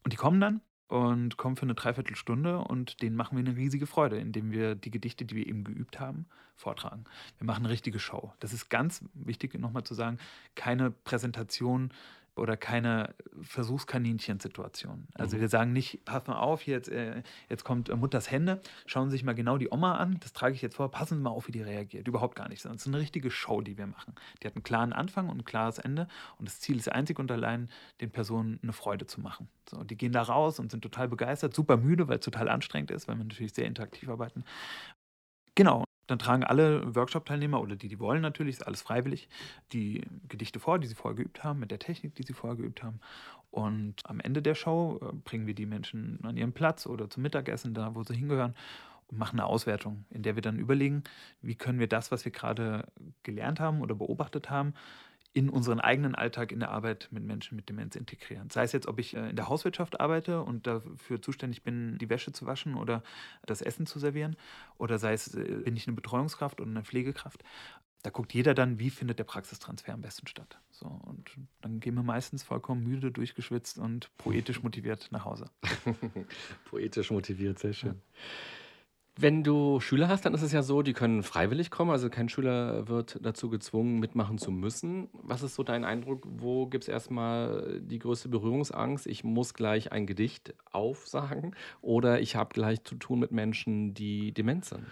Und die kommen dann und kommen für eine Dreiviertelstunde und denen machen wir eine riesige Freude, indem wir die Gedichte, die wir eben geübt haben, vortragen. Wir machen eine richtige Show. Das ist ganz wichtig nochmal zu sagen, keine Präsentation oder keine Versuchskaninchen-Situation. Also mhm. wir sagen nicht, pass mal auf, jetzt, äh, jetzt kommt äh, Mutters Hände, schauen Sie sich mal genau die Oma an, das trage ich jetzt vor, passen Sie mal auf, wie die reagiert. Überhaupt gar nicht. Das ist eine richtige Show, die wir machen. Die hat einen klaren Anfang und ein klares Ende und das Ziel ist einzig und allein, den Personen eine Freude zu machen. So, die gehen da raus und sind total begeistert, super müde, weil es total anstrengend ist, weil wir natürlich sehr interaktiv arbeiten. Genau, dann tragen alle Workshop-Teilnehmer oder die, die wollen natürlich, ist alles freiwillig, die Gedichte vor, die sie vorher geübt haben, mit der Technik, die sie vorher geübt haben. Und am Ende der Show äh, bringen wir die Menschen an ihren Platz oder zum Mittagessen, da wo sie hingehören, und machen eine Auswertung, in der wir dann überlegen, wie können wir das, was wir gerade gelernt haben oder beobachtet haben, in unseren eigenen Alltag in der Arbeit mit Menschen mit Demenz integrieren. Sei es jetzt, ob ich äh, in der Hauswirtschaft arbeite und dafür zuständig bin, die Wäsche zu waschen oder das Essen zu servieren, oder sei es, äh, bin ich eine Betreuungskraft oder eine Pflegekraft. Da guckt jeder dann, wie findet der Praxistransfer am besten statt. So, und dann gehen wir meistens vollkommen müde, durchgeschwitzt und poetisch motiviert nach Hause. <laughs> poetisch motiviert, sehr schön. Ja. Wenn du Schüler hast, dann ist es ja so, die können freiwillig kommen. Also kein Schüler wird dazu gezwungen, mitmachen zu müssen. Was ist so dein Eindruck? Wo gibt es erstmal die größte Berührungsangst? Ich muss gleich ein Gedicht aufsagen oder ich habe gleich zu tun mit Menschen, die dement sind.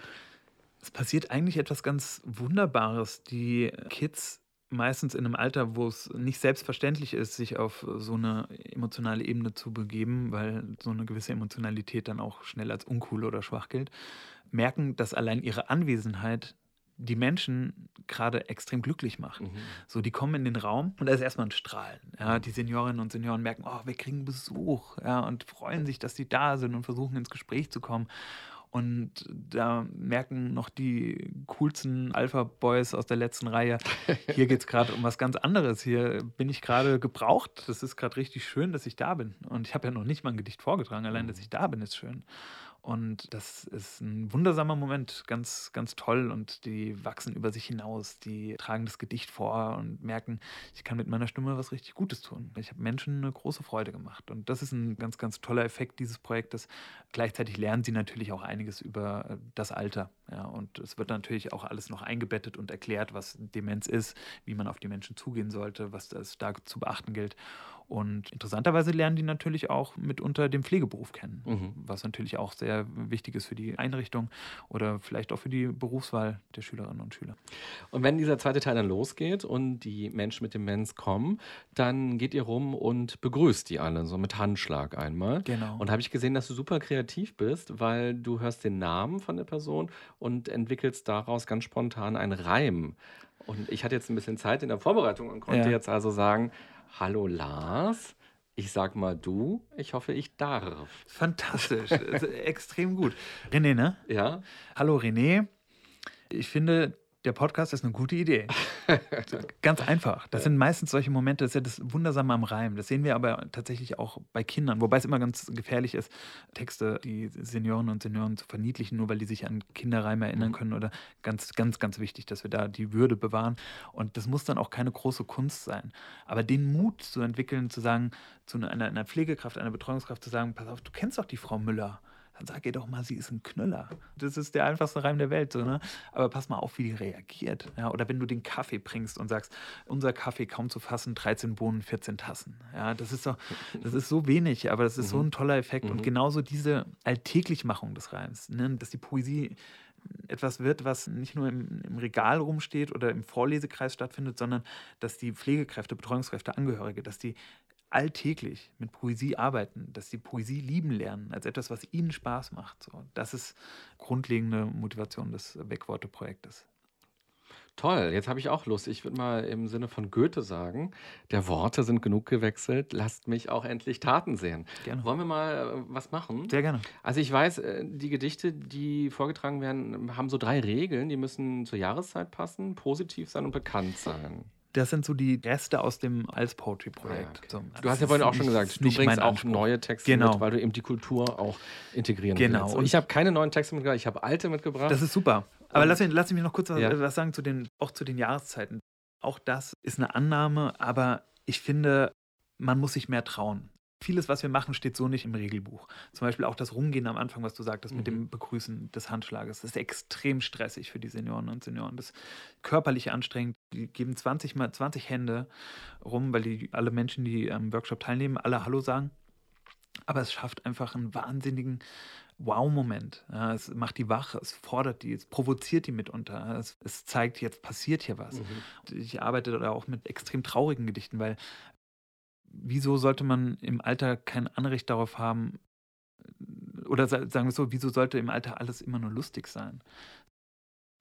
Es passiert eigentlich etwas ganz Wunderbares. Die Kids meistens in einem Alter, wo es nicht selbstverständlich ist, sich auf so eine emotionale Ebene zu begeben, weil so eine gewisse Emotionalität dann auch schnell als uncool oder schwach gilt, merken, dass allein ihre Anwesenheit die Menschen gerade extrem glücklich macht. Mhm. So, die kommen in den Raum und da ist erstmal ein Strahlen. Ja, mhm. die Seniorinnen und Senioren merken, oh, wir kriegen Besuch ja, und freuen sich, dass sie da sind und versuchen ins Gespräch zu kommen. Und da merken noch die coolsten Alpha-Boys aus der letzten Reihe, <laughs> hier geht es gerade um was ganz anderes. Hier bin ich gerade gebraucht. Das ist gerade richtig schön, dass ich da bin. Und ich habe ja noch nicht mal ein Gedicht vorgetragen. Allein, dass ich da bin, ist schön. Und das ist ein wundersamer Moment, ganz, ganz toll. Und die wachsen über sich hinaus, die tragen das Gedicht vor und merken, ich kann mit meiner Stimme was richtig Gutes tun. Ich habe Menschen eine große Freude gemacht. Und das ist ein ganz, ganz toller Effekt dieses Projektes. Gleichzeitig lernen sie natürlich auch einiges über das Alter. Ja, und es wird natürlich auch alles noch eingebettet und erklärt, was Demenz ist, wie man auf die Menschen zugehen sollte, was es da zu beachten gilt. Und interessanterweise lernen die natürlich auch mitunter den Pflegeberuf kennen, mhm. was natürlich auch sehr wichtig ist für die Einrichtung oder vielleicht auch für die Berufswahl der Schülerinnen und Schüler. Und wenn dieser zweite Teil dann losgeht und die Menschen mit Demenz kommen, dann geht ihr rum und begrüßt die alle, so mit Handschlag einmal. Genau. Und habe ich gesehen, dass du super kreativ bist, weil du hörst den Namen von der Person und entwickelst daraus ganz spontan einen Reim. Und ich hatte jetzt ein bisschen Zeit in der Vorbereitung und konnte ja. jetzt also sagen, Hallo Lars. Ich sag mal du, ich hoffe, ich darf. Fantastisch, <laughs> extrem gut. René, ne? Ja. Hallo René. Ich finde, der Podcast ist eine gute Idee. <laughs> Ganz einfach. Das sind meistens solche Momente, das ist ja das Wundersame am Reim. Das sehen wir aber tatsächlich auch bei Kindern, wobei es immer ganz gefährlich ist, Texte, die Senioren und Senioren zu verniedlichen, nur weil die sich an Kinderreime erinnern mhm. können. Oder ganz, ganz, ganz wichtig, dass wir da die Würde bewahren. Und das muss dann auch keine große Kunst sein. Aber den Mut zu entwickeln, zu sagen, zu einer, einer Pflegekraft, einer Betreuungskraft zu sagen, pass auf, du kennst doch die Frau Müller dann sag ihr doch mal, sie ist ein Knüller. Das ist der einfachste Reim der Welt. So, ne? Aber pass mal auf, wie die reagiert. Ja? Oder wenn du den Kaffee bringst und sagst, unser Kaffee kaum zu fassen, 13 Bohnen, 14 Tassen. Ja, das ist, doch, das ist so wenig, aber das ist mhm. so ein toller Effekt. Mhm. Und genauso diese Alltäglichmachung des Reims, ne? dass die Poesie etwas wird, was nicht nur im, im, Regal rumsteht oder im Vorlesekreis stattfindet, sondern dass die Pflegekräfte, Betreuungskräfte, Angehörige, dass die alltäglich mit Poesie arbeiten, dass sie Poesie lieben lernen, als etwas, was ihnen Spaß macht. So, das ist grundlegende Motivation des Wegworte-Projektes. Toll, jetzt habe ich auch Lust. Ich würde mal im Sinne von Goethe sagen, der Worte sind genug gewechselt, lasst mich auch endlich Taten sehen. Gerne. Wollen wir mal äh, was machen? Sehr gerne. Also ich weiß, äh, die Gedichte, die vorgetragen werden, haben so drei Regeln. Die müssen zur Jahreszeit passen, positiv sein und bekannt sein. Das sind so die Reste aus dem Als Poetry Projekt. Ah, okay. so, du hast ja vorhin auch schon gesagt, du bringst auch Anspruch. neue Texte genau. mit, weil du eben die Kultur auch integrieren genau. willst. Und ich habe keine neuen Texte mitgebracht, ich habe alte mitgebracht. Das ist super. Aber lass, mich, lass mich noch kurz was, ja. was sagen zu den, auch zu den Jahreszeiten. Auch das ist eine Annahme, aber ich finde, man muss sich mehr trauen vieles, was wir machen, steht so nicht im Regelbuch. Zum Beispiel auch das Rumgehen am Anfang, was du sagtest, mhm. mit dem mhm. Begrüßen des Handschlages. Das ist extrem stressig für die Senioren und Senioren. Das ist körperlich anstrengend. Die geben 20 mal 20 Hände rum, weil die alle Menschen, die am Workshop teilnehmen, alle Hallo sagen. Aber es schafft einfach einen wahnsinnigen Wow-Moment. Ja, es macht die wach, es fordert die, es provoziert die mitunter. Es, es zeigt, jetzt passiert hier was. Mhm. Ich arbeite da auch mit extrem traurigen Gedichten, weil wieso sollte man im Alter kein Anrecht darauf haben, oder sagen wir so, wieso sollte im Alter alles immer nur lustig sein?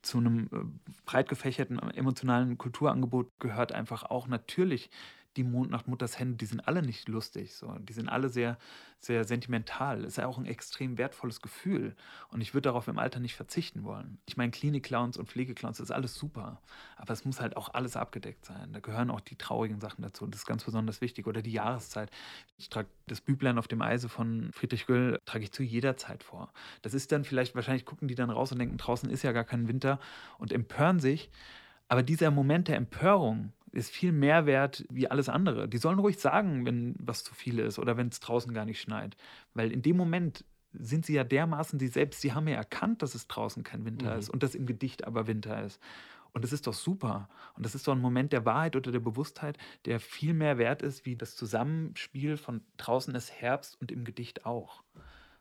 Zu einem äh, breit gefächerten emotionalen Kulturangebot gehört einfach auch natürlich die Mondnacht Mutters Hände, die sind alle nicht lustig. So. Die sind alle sehr, sehr sentimental. Ist ja auch ein extrem wertvolles Gefühl. Und ich würde darauf im Alter nicht verzichten wollen. Ich meine, Klinik-Clowns und Pflegeclowns, das ist alles super. Aber es muss halt auch alles abgedeckt sein. Da gehören auch die traurigen Sachen dazu. Das ist ganz besonders wichtig. Oder die Jahreszeit. Ich trage das Büblein auf dem Eise von Friedrich Göll, trage ich zu jeder Zeit vor. Das ist dann vielleicht, wahrscheinlich gucken die dann raus und denken, draußen ist ja gar kein Winter und empören sich. Aber dieser Moment der Empörung, ist viel mehr wert wie alles andere. Die sollen ruhig sagen, wenn was zu viel ist oder wenn es draußen gar nicht schneit. Weil in dem Moment sind sie ja dermaßen sie selbst, sie haben ja erkannt, dass es draußen kein Winter mhm. ist und dass im Gedicht aber Winter ist. Und das ist doch super. Und das ist doch ein Moment der Wahrheit oder der Bewusstheit, der viel mehr wert ist, wie das Zusammenspiel von draußen ist Herbst und im Gedicht auch.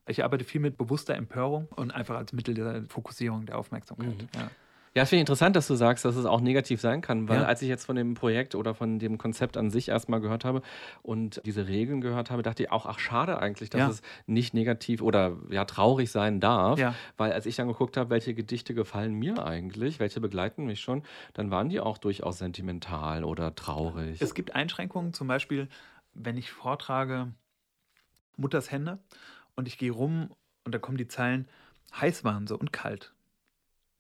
Ich arbeite viel mit bewusster Empörung und einfach als Mittel der Fokussierung der Aufmerksamkeit. Mhm. Ja. Ja, finde ich interessant, dass du sagst, dass es auch negativ sein kann, weil ja. als ich jetzt von dem Projekt oder von dem Konzept an sich erstmal gehört habe und diese Regeln gehört habe, dachte ich auch, ach schade eigentlich, dass ja. es nicht negativ oder ja traurig sein darf, ja. weil als ich dann geguckt habe, welche Gedichte gefallen mir eigentlich, welche begleiten mich schon, dann waren die auch durchaus sentimental oder traurig. Es gibt Einschränkungen, zum Beispiel, wenn ich vortrage Mutters Hände und ich gehe rum und da kommen die Zeilen Heiß waren sie und kalt.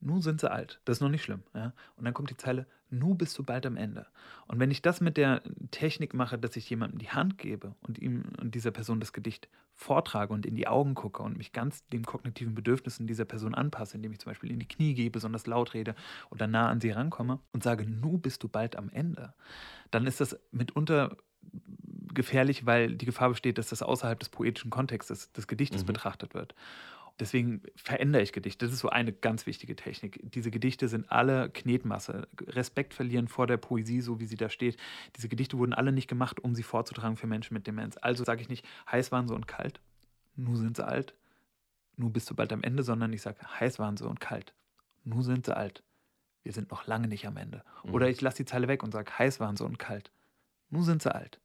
Nun sind sie alt. Das ist noch nicht schlimm. Ja? Und dann kommt die Zeile, nu bist du bald am Ende. Und wenn ich das mit der Technik mache, dass ich jemandem die Hand gebe und ihm und dieser Person das Gedicht vortrage und in die Augen gucke und mich ganz den kognitiven Bedürfnissen dieser Person anpasse, indem ich zum Beispiel in die Knie gehe, besonders laut rede oder nah an sie rankomme und sage, nu bist du bald am Ende, dann ist das mitunter gefährlich, weil die Gefahr besteht, dass das außerhalb des poetischen Kontextes des Gedichtes mhm. betrachtet wird. Deswegen verändere ich Gedichte. Das ist so eine ganz wichtige Technik. Diese Gedichte sind alle Knetmasse. Respekt verlieren vor der Poesie, so wie sie da steht. Diese Gedichte wurden alle nicht gemacht, um sie vorzutragen für Menschen mit Demenz. Also sage ich nicht, heiß waren sie und kalt, nu sind sie alt, nu bist du bald am Ende, sondern ich sage, heiß waren sie und kalt, nu sind sie alt. Wir sind noch lange nicht am Ende. Mhm. Oder ich lasse die Zeile weg und sage, heiß waren sie und kalt, nu sind sie alt.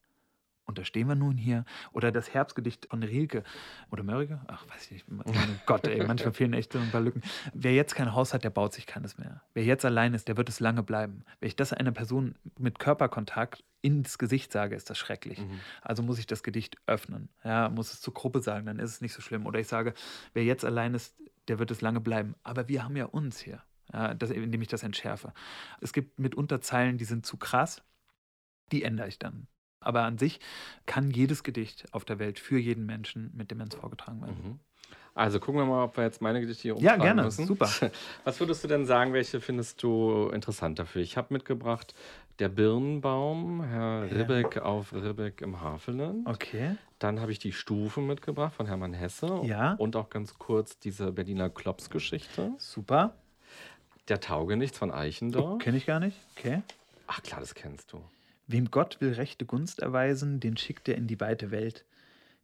Und da stehen wir nun hier. Oder das Herbstgedicht von Rilke oder Mörike. Ach, weiß ich nicht. Oh <laughs> Gott, ey, manchmal fehlen echt so ein paar Lücken. Wer jetzt kein Haus hat, der baut sich keines mehr. Wer jetzt allein ist, der wird es lange bleiben. Wenn ich das einer Person mit Körperkontakt ins Gesicht sage, ist das schrecklich. Mhm. Also muss ich das Gedicht öffnen. Ja, muss es zur Gruppe sagen, dann ist es nicht so schlimm. Oder ich sage, wer jetzt allein ist, der wird es lange bleiben. Aber wir haben ja uns hier, ja, das, indem ich das entschärfe. Es gibt mitunter Zeilen, die sind zu krass. Die ändere ich dann. Aber an sich kann jedes Gedicht auf der Welt für jeden Menschen mit Demenz vorgetragen werden. Mhm. Also gucken wir mal, ob wir jetzt meine Gedichte hier umtragen Ja, gerne, müssen. super. <laughs> Was würdest du denn sagen, welche findest du interessant dafür? Ich habe mitgebracht Der Birnenbaum, Herr ja. Ribbeck auf Ribbeck im Havelland. Okay. Dann habe ich die Stufen mitgebracht von Hermann Hesse. Ja. Und auch ganz kurz diese Berliner Klops-Geschichte. Super. Der Taugenichts von Eichendorff. Oh, Kenne ich gar nicht. Okay. Ach klar, das kennst du. Wem Gott will rechte Gunst erweisen, den schickt er in die weite Welt.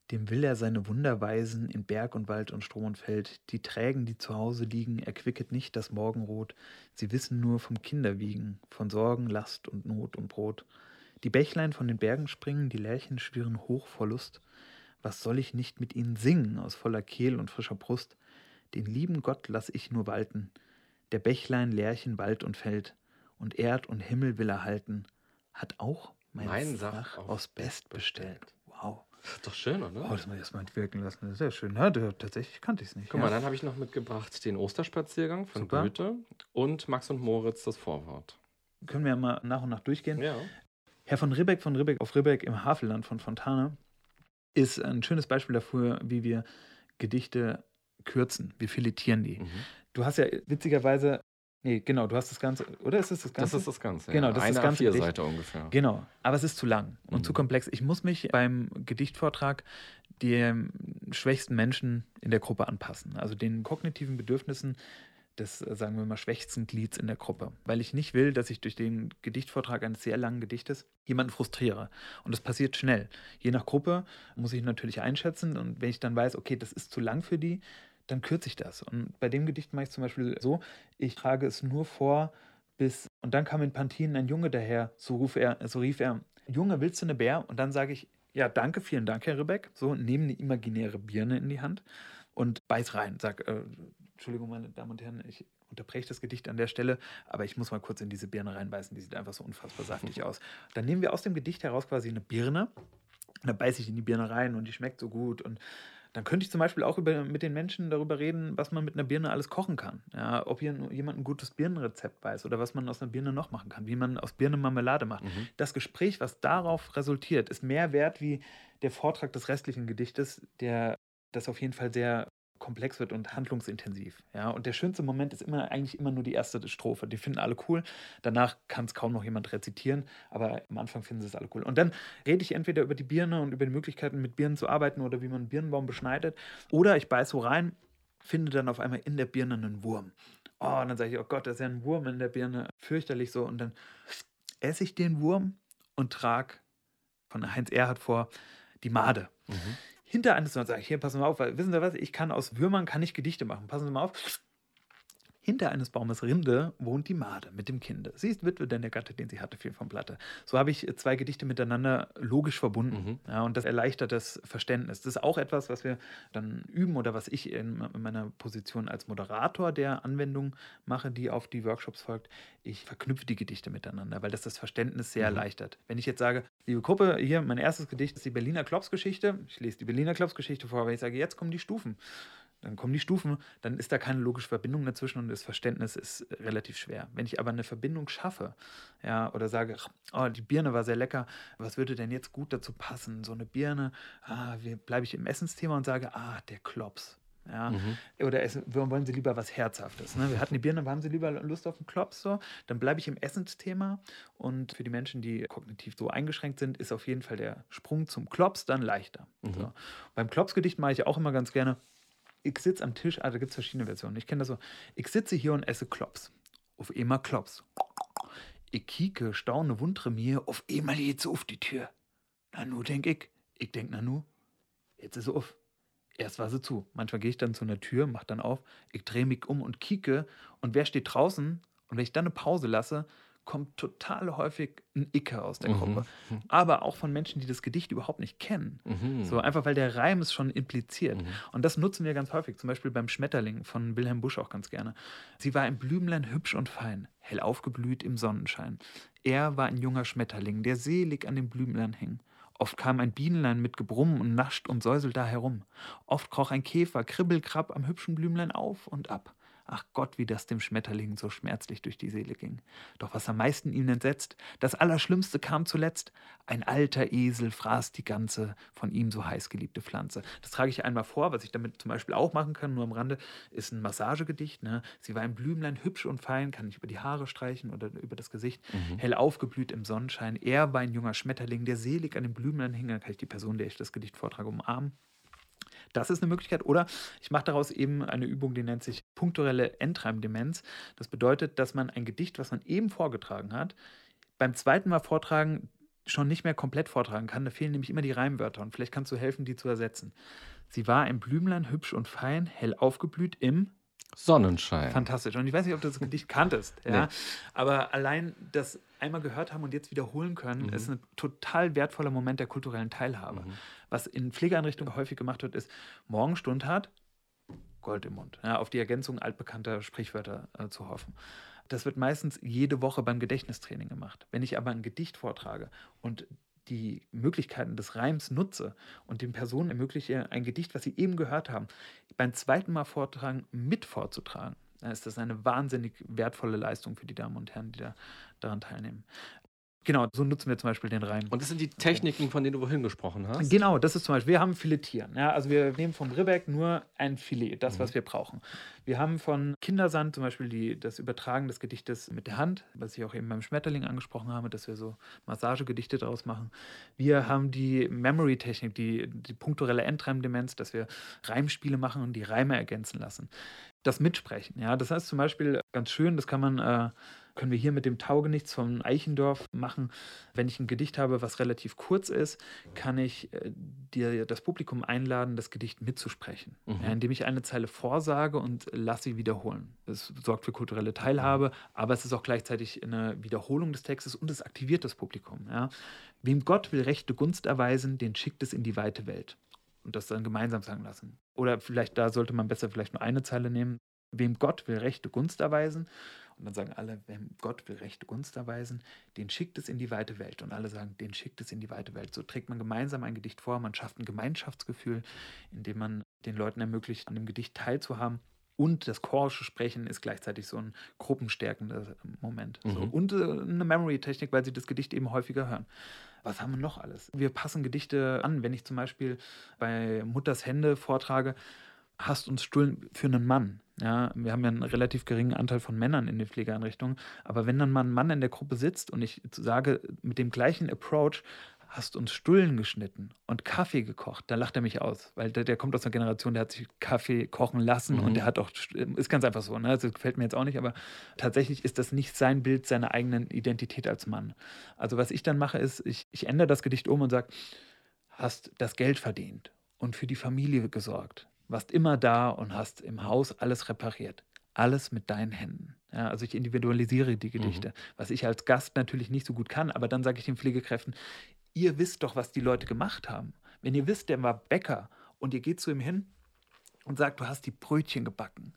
Dem will er seine Wunder weisen in Berg und Wald und Strom und Feld. Die Trägen, die zu Hause liegen, erquicket nicht das Morgenrot. Sie wissen nur vom Kinderwiegen, von Sorgen, Last und Not und Brot. Die Bächlein von den Bergen springen, die Lerchen schwirren hoch vor Lust. Was soll ich nicht mit ihnen singen aus voller Kehl und frischer Brust? Den lieben Gott lass ich nur walten. Der Bächlein, Lerchen, Wald und Feld. Und Erd und Himmel will er halten hat auch mein, mein Sach aus Best bestellt. Wow. Das ist doch schön, oder? Oh, das muss ich erstmal wirken lassen. Das ist sehr schön. Ja, tatsächlich kannte ich es nicht. Guck ja. mal, dann habe ich noch mitgebracht den Osterspaziergang von Super. Goethe und Max und Moritz das Vorwort. Können wir mal nach und nach durchgehen. Ja. Herr von Ribbeck von Ribbeck auf Ribbeck im Havelland von Fontane ist ein schönes Beispiel dafür, wie wir Gedichte kürzen. Wir filetieren die. Mhm. Du hast ja witzigerweise Nee, genau, du hast das Ganze, oder ist es das Ganze? Das ist das Ganze. Genau, das Eine ist das Ganze. Seite ungefähr. Genau, aber es ist zu lang und mhm. zu komplex. Ich muss mich beim Gedichtvortrag den schwächsten Menschen in der Gruppe anpassen, also den kognitiven Bedürfnissen des, sagen wir mal, schwächsten Glieds in der Gruppe, weil ich nicht will, dass ich durch den Gedichtvortrag eines sehr langen Gedichtes jemanden frustriere. Und das passiert schnell. Je nach Gruppe muss ich natürlich einschätzen und wenn ich dann weiß, okay, das ist zu lang für die, dann kürze ich das. Und bei dem Gedicht mache ich zum Beispiel so, ich trage es nur vor bis, und dann kam in Pantinen ein Junge daher, so, ruf er, so rief er, Junge, willst du eine Bär? Und dann sage ich, ja, danke, vielen Dank, Herr Ribbeck. So, nehme eine imaginäre Birne in die Hand und beiß rein. Sag, äh, Entschuldigung, meine Damen und Herren, ich unterbreche das Gedicht an der Stelle, aber ich muss mal kurz in diese Birne reinbeißen, die sieht einfach so unfassbar saftig <laughs> aus. Dann nehmen wir aus dem Gedicht heraus quasi eine Birne, und dann beiße ich in die Birne rein und die schmeckt so gut und dann könnte ich zum Beispiel auch über, mit den Menschen darüber reden, was man mit einer Birne alles kochen kann. Ja, ob hier jemand ein gutes Birnenrezept weiß oder was man aus einer Birne noch machen kann, wie man aus Birne Marmelade macht. Mhm. Das Gespräch, was darauf resultiert, ist mehr wert wie der Vortrag des restlichen Gedichtes, der das auf jeden Fall sehr komplex wird und handlungsintensiv. Ja? Und der schönste Moment ist immer eigentlich immer nur die erste Strophe. Die finden alle cool. Danach kann es kaum noch jemand rezitieren, aber am Anfang finden sie es alle cool. Und dann rede ich entweder über die Birne und über die Möglichkeiten, mit Birnen zu arbeiten oder wie man einen Birnenbaum beschneidet. Oder ich beiße so rein, finde dann auf einmal in der Birne einen Wurm. Oh, und dann sage ich, oh Gott, da ist ja ein Wurm in der Birne. Fürchterlich so. Und dann esse ich den Wurm und trage von Heinz Erhard vor die Made. Mhm hinter eines und sage hier, passen mal auf, weil wissen Sie was, ich kann aus Würmern kann ich Gedichte machen. Passen Sie mal auf. Hinter eines Baumes Rinde wohnt die Made mit dem Kinde. Sie ist Witwe, denn der Gatte, den sie hatte, fiel vom Blatte. So habe ich zwei Gedichte miteinander logisch verbunden. Mhm. Ja, und das erleichtert das Verständnis. Das ist auch etwas, was wir dann üben oder was ich in, in meiner Position als Moderator der Anwendung mache, die auf die Workshops folgt. Ich verknüpfe die Gedichte miteinander, weil das das Verständnis sehr mhm. erleichtert. Wenn ich jetzt sage, liebe Gruppe, hier mein erstes Gedicht ist die Berliner Klopsgeschichte. Ich lese die Berliner Klopsgeschichte vor, weil ich sage, jetzt kommen die Stufen dann kommen die Stufen, dann ist da keine logische Verbindung dazwischen und das Verständnis ist relativ schwer. Wenn ich aber eine Verbindung schaffe, ja, oder sage, oh, die Birne war sehr lecker, was würde denn jetzt gut dazu passen? So eine Birne, ah, bleibe ich im Essensthema und sage, ah, der Klops. Ja, mhm. Oder essen, wollen sie lieber was Herzhaftes? Ne? Wir hatten die Birne, haben sie lieber Lust auf einen Klops? So? Dann bleibe ich im Essensthema. Und für die Menschen, die kognitiv so eingeschränkt sind, ist auf jeden Fall der Sprung zum Klops dann leichter. Mhm. So. Beim Klopsgedicht mache ich auch immer ganz gerne, ich sitze am Tisch, also da gibt es verschiedene Versionen. Ich kenne das so, ich sitze hier und esse Klops. Auf immer Klops. Ich kieke, staune, wundere mir, auf einmal jetzt auf die Tür. Na nu, denk ich. Ich denk, na nu, jetzt ist sie auf. Erst war sie zu. Manchmal gehe ich dann zu einer Tür, mach dann auf, ich drehe mich um und kieke und wer steht draußen? Und wenn ich dann eine Pause lasse, kommt total häufig ein Icke aus der mhm. Gruppe. Aber auch von Menschen, die das Gedicht überhaupt nicht kennen. Mhm. So einfach, weil der Reim es schon impliziert. Mhm. Und das nutzen wir ganz häufig. Zum Beispiel beim Schmetterling von Wilhelm Busch auch ganz gerne. Sie war im Blümlein hübsch und fein, hell aufgeblüht im Sonnenschein. Er war ein junger Schmetterling, der selig an dem Blümlein hing. Oft kam ein Bienenlein mit Gebrumm und nascht und säuselt da herum. Oft kroch ein Käfer kribbelkrabb am hübschen Blümlein auf und ab. Ach Gott, wie das dem Schmetterling so schmerzlich durch die Seele ging. Doch was am meisten ihn entsetzt, das Allerschlimmste kam zuletzt. Ein alter Esel fraß die ganze von ihm so heiß geliebte Pflanze. Das trage ich einmal vor, was ich damit zum Beispiel auch machen kann, nur am Rande, ist ein Massagegedicht. Ne? Sie war ein Blümlein, hübsch und fein, kann ich über die Haare streichen oder über das Gesicht, mhm. hell aufgeblüht im Sonnenschein. Er war ein junger Schmetterling, der selig an dem Blümlein hing. Dann kann ich die Person, der ich das Gedicht vortrage, umarmen. Das ist eine Möglichkeit. Oder ich mache daraus eben eine Übung, die nennt sich punktuelle Endreimdemenz. Das bedeutet, dass man ein Gedicht, was man eben vorgetragen hat, beim zweiten Mal vortragen schon nicht mehr komplett vortragen kann. Da fehlen nämlich immer die Reimwörter und vielleicht kannst du helfen, die zu ersetzen. Sie war im Blümlein hübsch und fein, hell aufgeblüht im Sonnenschein. Fantastisch. Und ich weiß nicht, ob du das Gedicht kanntest, <laughs> ja? Nee. aber allein das einmal gehört haben und jetzt wiederholen können, mhm. ist ein total wertvoller Moment der kulturellen Teilhabe. Mhm. Was in Pflegeeinrichtungen häufig gemacht wird, ist Morgenstund hat Gold im Mund. Ja, auf die Ergänzung altbekannter Sprichwörter äh, zu hoffen. Das wird meistens jede Woche beim Gedächtnistraining gemacht. Wenn ich aber ein Gedicht vortrage und die Möglichkeiten des Reims nutze und den Personen ermögliche, ein Gedicht, was sie eben gehört haben, beim zweiten Mal vortragen, mit vorzutragen, dann ist das eine wahnsinnig wertvolle Leistung für die Damen und Herren, die da daran teilnehmen. Genau, so nutzen wir zum Beispiel den Reim. Und das sind die Techniken, von denen du vorhin gesprochen hast? Genau, das ist zum Beispiel, wir haben Filetieren. Ja, also wir nehmen vom Ribbeck nur ein Filet, das, mhm. was wir brauchen. Wir haben von Kindersand zum Beispiel die, das Übertragen des Gedichtes mit der Hand, was ich auch eben beim Schmetterling angesprochen habe, dass wir so Massagegedichte daraus machen. Wir haben die Memory-Technik, die, die punktuelle Endreimdemenz, dass wir Reimspiele machen und die Reime ergänzen lassen. Das Mitsprechen, ja, das heißt zum Beispiel ganz schön, das kann man... Äh, können wir hier mit dem Taugenichts von Eichendorf machen. Wenn ich ein Gedicht habe, was relativ kurz ist, kann ich äh, dir das Publikum einladen, das Gedicht mitzusprechen, mhm. ja, indem ich eine Zeile vorsage und lasse sie wiederholen. Das sorgt für kulturelle Teilhabe, aber es ist auch gleichzeitig eine Wiederholung des Textes und es aktiviert das Publikum. Ja. Wem Gott will rechte Gunst erweisen, den schickt es in die weite Welt. Und das dann gemeinsam sagen lassen. Oder vielleicht da sollte man besser vielleicht nur eine Zeile nehmen. Wem Gott will rechte Gunst erweisen, und dann sagen alle, wenn Gott will rechte Gunst erweisen, den schickt es in die weite Welt. Und alle sagen, den schickt es in die weite Welt. So trägt man gemeinsam ein Gedicht vor, man schafft ein Gemeinschaftsgefühl, indem man den Leuten ermöglicht, an dem Gedicht teilzuhaben. Und das chorische Sprechen ist gleichzeitig so ein gruppenstärkender Moment. Mhm. So. Und äh, eine Memory-Technik, weil sie das Gedicht eben häufiger hören. Was haben wir noch alles? Wir passen Gedichte an. Wenn ich zum Beispiel bei Mutters Hände vortrage, hast uns Stullen für einen Mann. Ja, wir haben ja einen relativ geringen Anteil von Männern in den Pflegeeinrichtungen. Aber wenn dann mal ein Mann in der Gruppe sitzt und ich sage, mit dem gleichen Approach hast uns Stullen geschnitten und Kaffee gekocht, dann lacht er mich aus, weil der, der kommt aus einer Generation, der hat sich Kaffee kochen lassen mhm. und der hat auch, ist ganz einfach so, ne? das gefällt mir jetzt auch nicht, aber tatsächlich ist das nicht sein Bild seiner eigenen Identität als Mann. Also was ich dann mache, ist, ich, ich ändere das Gedicht um und sage, hast das Geld verdient und für die Familie gesorgt warst immer da und hast im Haus alles repariert. Alles mit deinen Händen. Ja, also ich individualisiere die Gedichte, mhm. was ich als Gast natürlich nicht so gut kann, aber dann sage ich den Pflegekräften, ihr wisst doch, was die Leute gemacht haben. Wenn ihr wisst, der war Bäcker und ihr geht zu ihm hin und sagt, du hast die Brötchen gebacken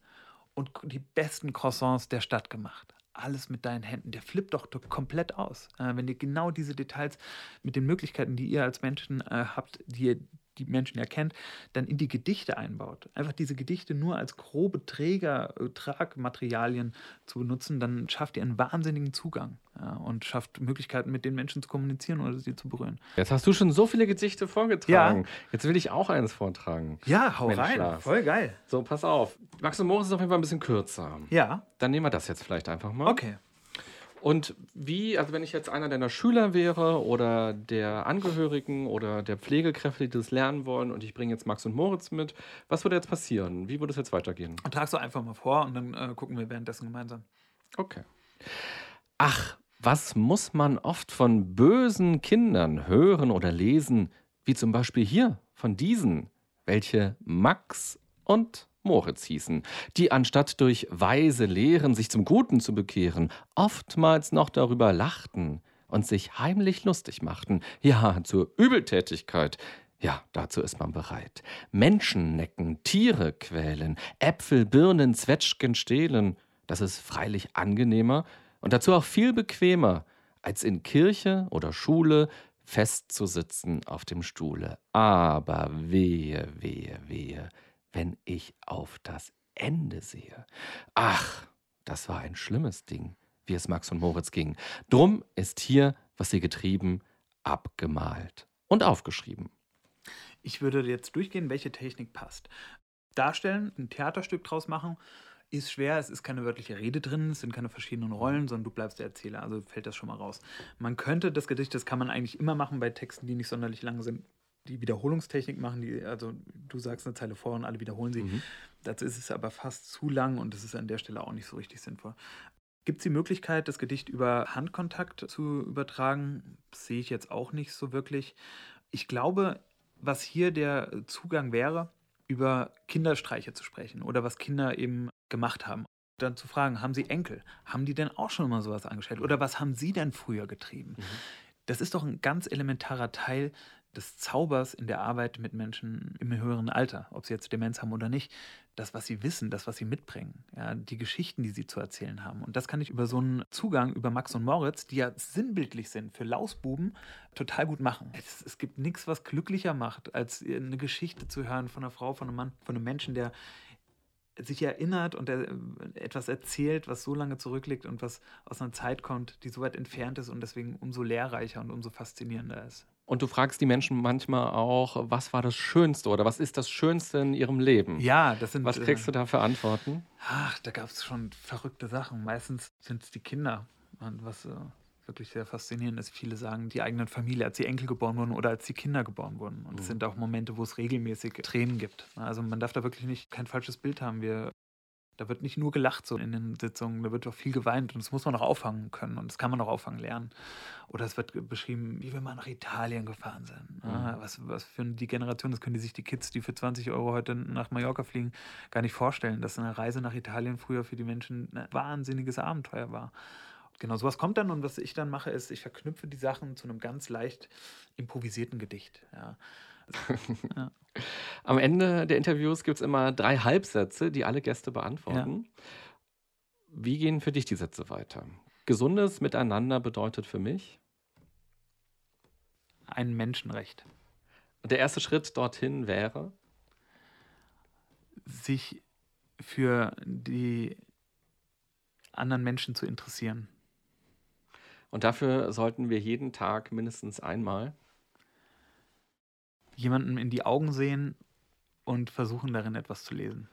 und die besten Croissants der Stadt gemacht. Alles mit deinen Händen. Der flippt doch komplett aus. Äh, wenn ihr genau diese Details mit den Möglichkeiten, die ihr als Menschen äh, habt, die ihr die Menschen ja kennt, dann in die Gedichte einbaut. Einfach diese Gedichte nur als grobe Träger, äh, Tragmaterialien zu benutzen, dann schafft ihr einen wahnsinnigen Zugang ja, und schafft Möglichkeiten, mit den Menschen zu kommunizieren oder sie zu berühren. Jetzt hast du schon so viele Gedichte vorgetragen. Ja. Jetzt will ich auch eines vortragen. Ja, hau Mensch, rein. Lars. Voll geil. So, pass auf. Max und Moritz ist auf jeden Fall ein bisschen kürzer. Ja. Dann nehmen wir das jetzt vielleicht einfach mal. Okay. Und wie, also wenn ich jetzt einer deiner Schüler wäre oder der Angehörigen oder der Pflegekräfte, die das lernen wollen und ich bringe jetzt Max und Moritz mit, was würde jetzt passieren? Wie würde es jetzt weitergehen? Und tragst du einfach mal vor und dann äh, gucken wir währenddessen gemeinsam. Okay. Ach, was muss man oft von bösen Kindern hören oder lesen, wie zum Beispiel hier von diesen, welche Max und Moritz hießen, die anstatt durch weise Lehren sich zum Guten zu bekehren, oftmals noch darüber lachten und sich heimlich lustig machten, ja, zur Übeltätigkeit. Ja, dazu ist man bereit. Menschen necken, Tiere quälen, Äpfel, Birnen, Zwetschgen stehlen. Das ist freilich angenehmer und dazu auch viel bequemer, als in Kirche oder Schule festzusitzen auf dem Stuhle. Aber wehe, wehe, wehe, wenn ich auf das Ende sehe. Ach, das war ein schlimmes Ding, wie es Max und Moritz ging. Drum ist hier, was sie getrieben, abgemalt und aufgeschrieben. Ich würde jetzt durchgehen, welche Technik passt. Darstellen, ein Theaterstück draus machen, ist schwer. Es ist keine wörtliche Rede drin, es sind keine verschiedenen Rollen, sondern du bleibst der Erzähler. Also fällt das schon mal raus. Man könnte das Gedicht, das kann man eigentlich immer machen bei Texten, die nicht sonderlich lang sind, die Wiederholungstechnik machen, die, also du sagst eine Zeile vor und alle wiederholen sie. Mhm. Dazu ist es aber fast zu lang und das ist an der Stelle auch nicht so richtig sinnvoll. Gibt es die Möglichkeit, das Gedicht über Handkontakt zu übertragen? Das sehe ich jetzt auch nicht so wirklich. Ich glaube, was hier der Zugang wäre, über Kinderstreiche zu sprechen oder was Kinder eben gemacht haben. Dann zu fragen, haben sie Enkel? Haben die denn auch schon mal sowas angestellt? Oder was haben sie denn früher getrieben? Mhm. Das ist doch ein ganz elementarer Teil des Zaubers in der Arbeit mit Menschen im höheren Alter, ob sie jetzt Demenz haben oder nicht, das, was sie wissen, das, was sie mitbringen, ja, die Geschichten, die sie zu erzählen haben. Und das kann ich über so einen Zugang über Max und Moritz, die ja sinnbildlich sind für Lausbuben, total gut machen. Es, es gibt nichts, was glücklicher macht, als eine Geschichte zu hören von einer Frau, von einem Mann, von einem Menschen, der sich erinnert und er etwas erzählt, was so lange zurückliegt und was aus einer Zeit kommt, die so weit entfernt ist und deswegen umso lehrreicher und umso faszinierender ist. Und du fragst die Menschen manchmal auch, was war das Schönste oder was ist das Schönste in ihrem Leben? Ja, das sind. Was kriegst du da für Antworten? Ach, da gab es schon verrückte Sachen. Meistens sind es die Kinder. Und was äh, wirklich sehr faszinierend ist, viele sagen, die eigenen Familie, als die Enkel geboren wurden oder als die Kinder geboren wurden. Und es mhm. sind auch Momente, wo es regelmäßig Tränen gibt. Also man darf da wirklich nicht kein falsches Bild haben. Wir da wird nicht nur gelacht so in den Sitzungen, da wird auch viel geweint und das muss man auch auffangen können und das kann man auch auffangen lernen. Oder es wird beschrieben, wie wir mal nach Italien gefahren sind. Mhm. Ah, was, was für die Generation, das können die sich die Kids, die für 20 Euro heute nach Mallorca fliegen, gar nicht vorstellen, dass eine Reise nach Italien früher für die Menschen ein wahnsinniges Abenteuer war. Genau, sowas kommt dann und was ich dann mache, ist, ich verknüpfe die Sachen zu einem ganz leicht improvisierten Gedicht. Ja. Ja. <laughs> Am Ende der Interviews gibt es immer drei Halbsätze, die alle Gäste beantworten. Ja. Wie gehen für dich die Sätze weiter? Gesundes Miteinander bedeutet für mich? Ein Menschenrecht. Der erste Schritt dorthin wäre? Sich für die anderen Menschen zu interessieren. Und dafür sollten wir jeden Tag mindestens einmal jemandem in die Augen sehen und versuchen darin etwas zu lesen.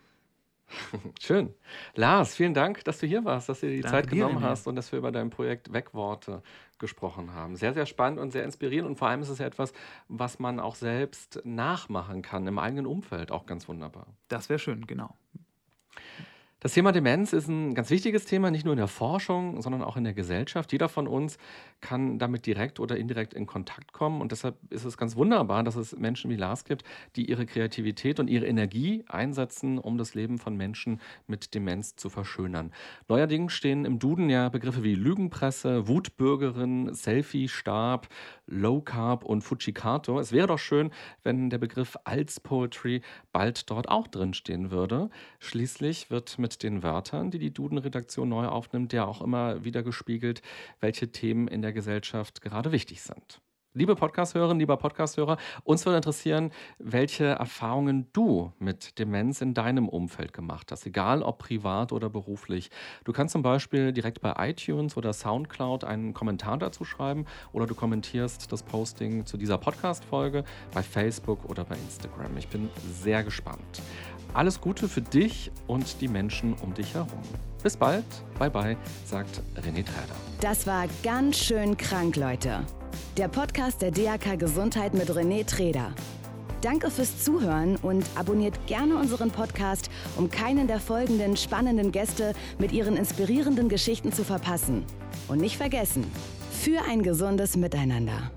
<laughs> Schön. Lars, vielen Dank, dass du hier warst, dass du dir die Danke Zeit genommen dir, hast und dass wir über dein Projekt Wegworte gesprochen haben. Sehr, sehr spannend und sehr inspirierend und vor allem ist es ja etwas, was man auch selbst nachmachen kann, im eigenen Umfeld, auch ganz wunderbar. Das wäre schön, genau. Das Thema Demenz ist ein ganz wichtiges Thema, nicht nur in der Forschung, sondern auch in der Gesellschaft. Jeder von uns kann damit direkt oder indirekt in Kontakt kommen. Und deshalb ist es ganz wunderbar, dass es Menschen wie Lars gibt, die ihre Kreativität und ihre Energie einsetzen, um das Leben von Menschen mit Demenz zu verschönern. Neuerdings stehen im Duden ja Begriffe wie Lügenpresse, Wutbürgerin, Selfie-Stab, Low Carb und Fujikato. Es wäre doch schön, wenn der Begriff Als Poetry bald dort auch drinstehen würde. Schließlich wird mit den Wörtern, die die Duden-Redaktion neu aufnimmt, ja auch immer wieder gespiegelt, welche Themen in der Gesellschaft gerade wichtig sind. Liebe Podcast-Hörerinnen, lieber Podcast-Hörer, uns würde interessieren, welche Erfahrungen du mit Demenz in deinem Umfeld gemacht hast, egal ob privat oder beruflich. Du kannst zum Beispiel direkt bei iTunes oder Soundcloud einen Kommentar dazu schreiben oder du kommentierst das Posting zu dieser Podcast-Folge bei Facebook oder bei Instagram. Ich bin sehr gespannt. Alles Gute für dich und die Menschen um dich herum. Bis bald, bye bye, sagt René Träder. Das war ganz schön krank, Leute. Der Podcast der DAK Gesundheit mit René Treder. Danke fürs Zuhören und abonniert gerne unseren Podcast, um keinen der folgenden spannenden Gäste mit ihren inspirierenden Geschichten zu verpassen. Und nicht vergessen, für ein gesundes Miteinander.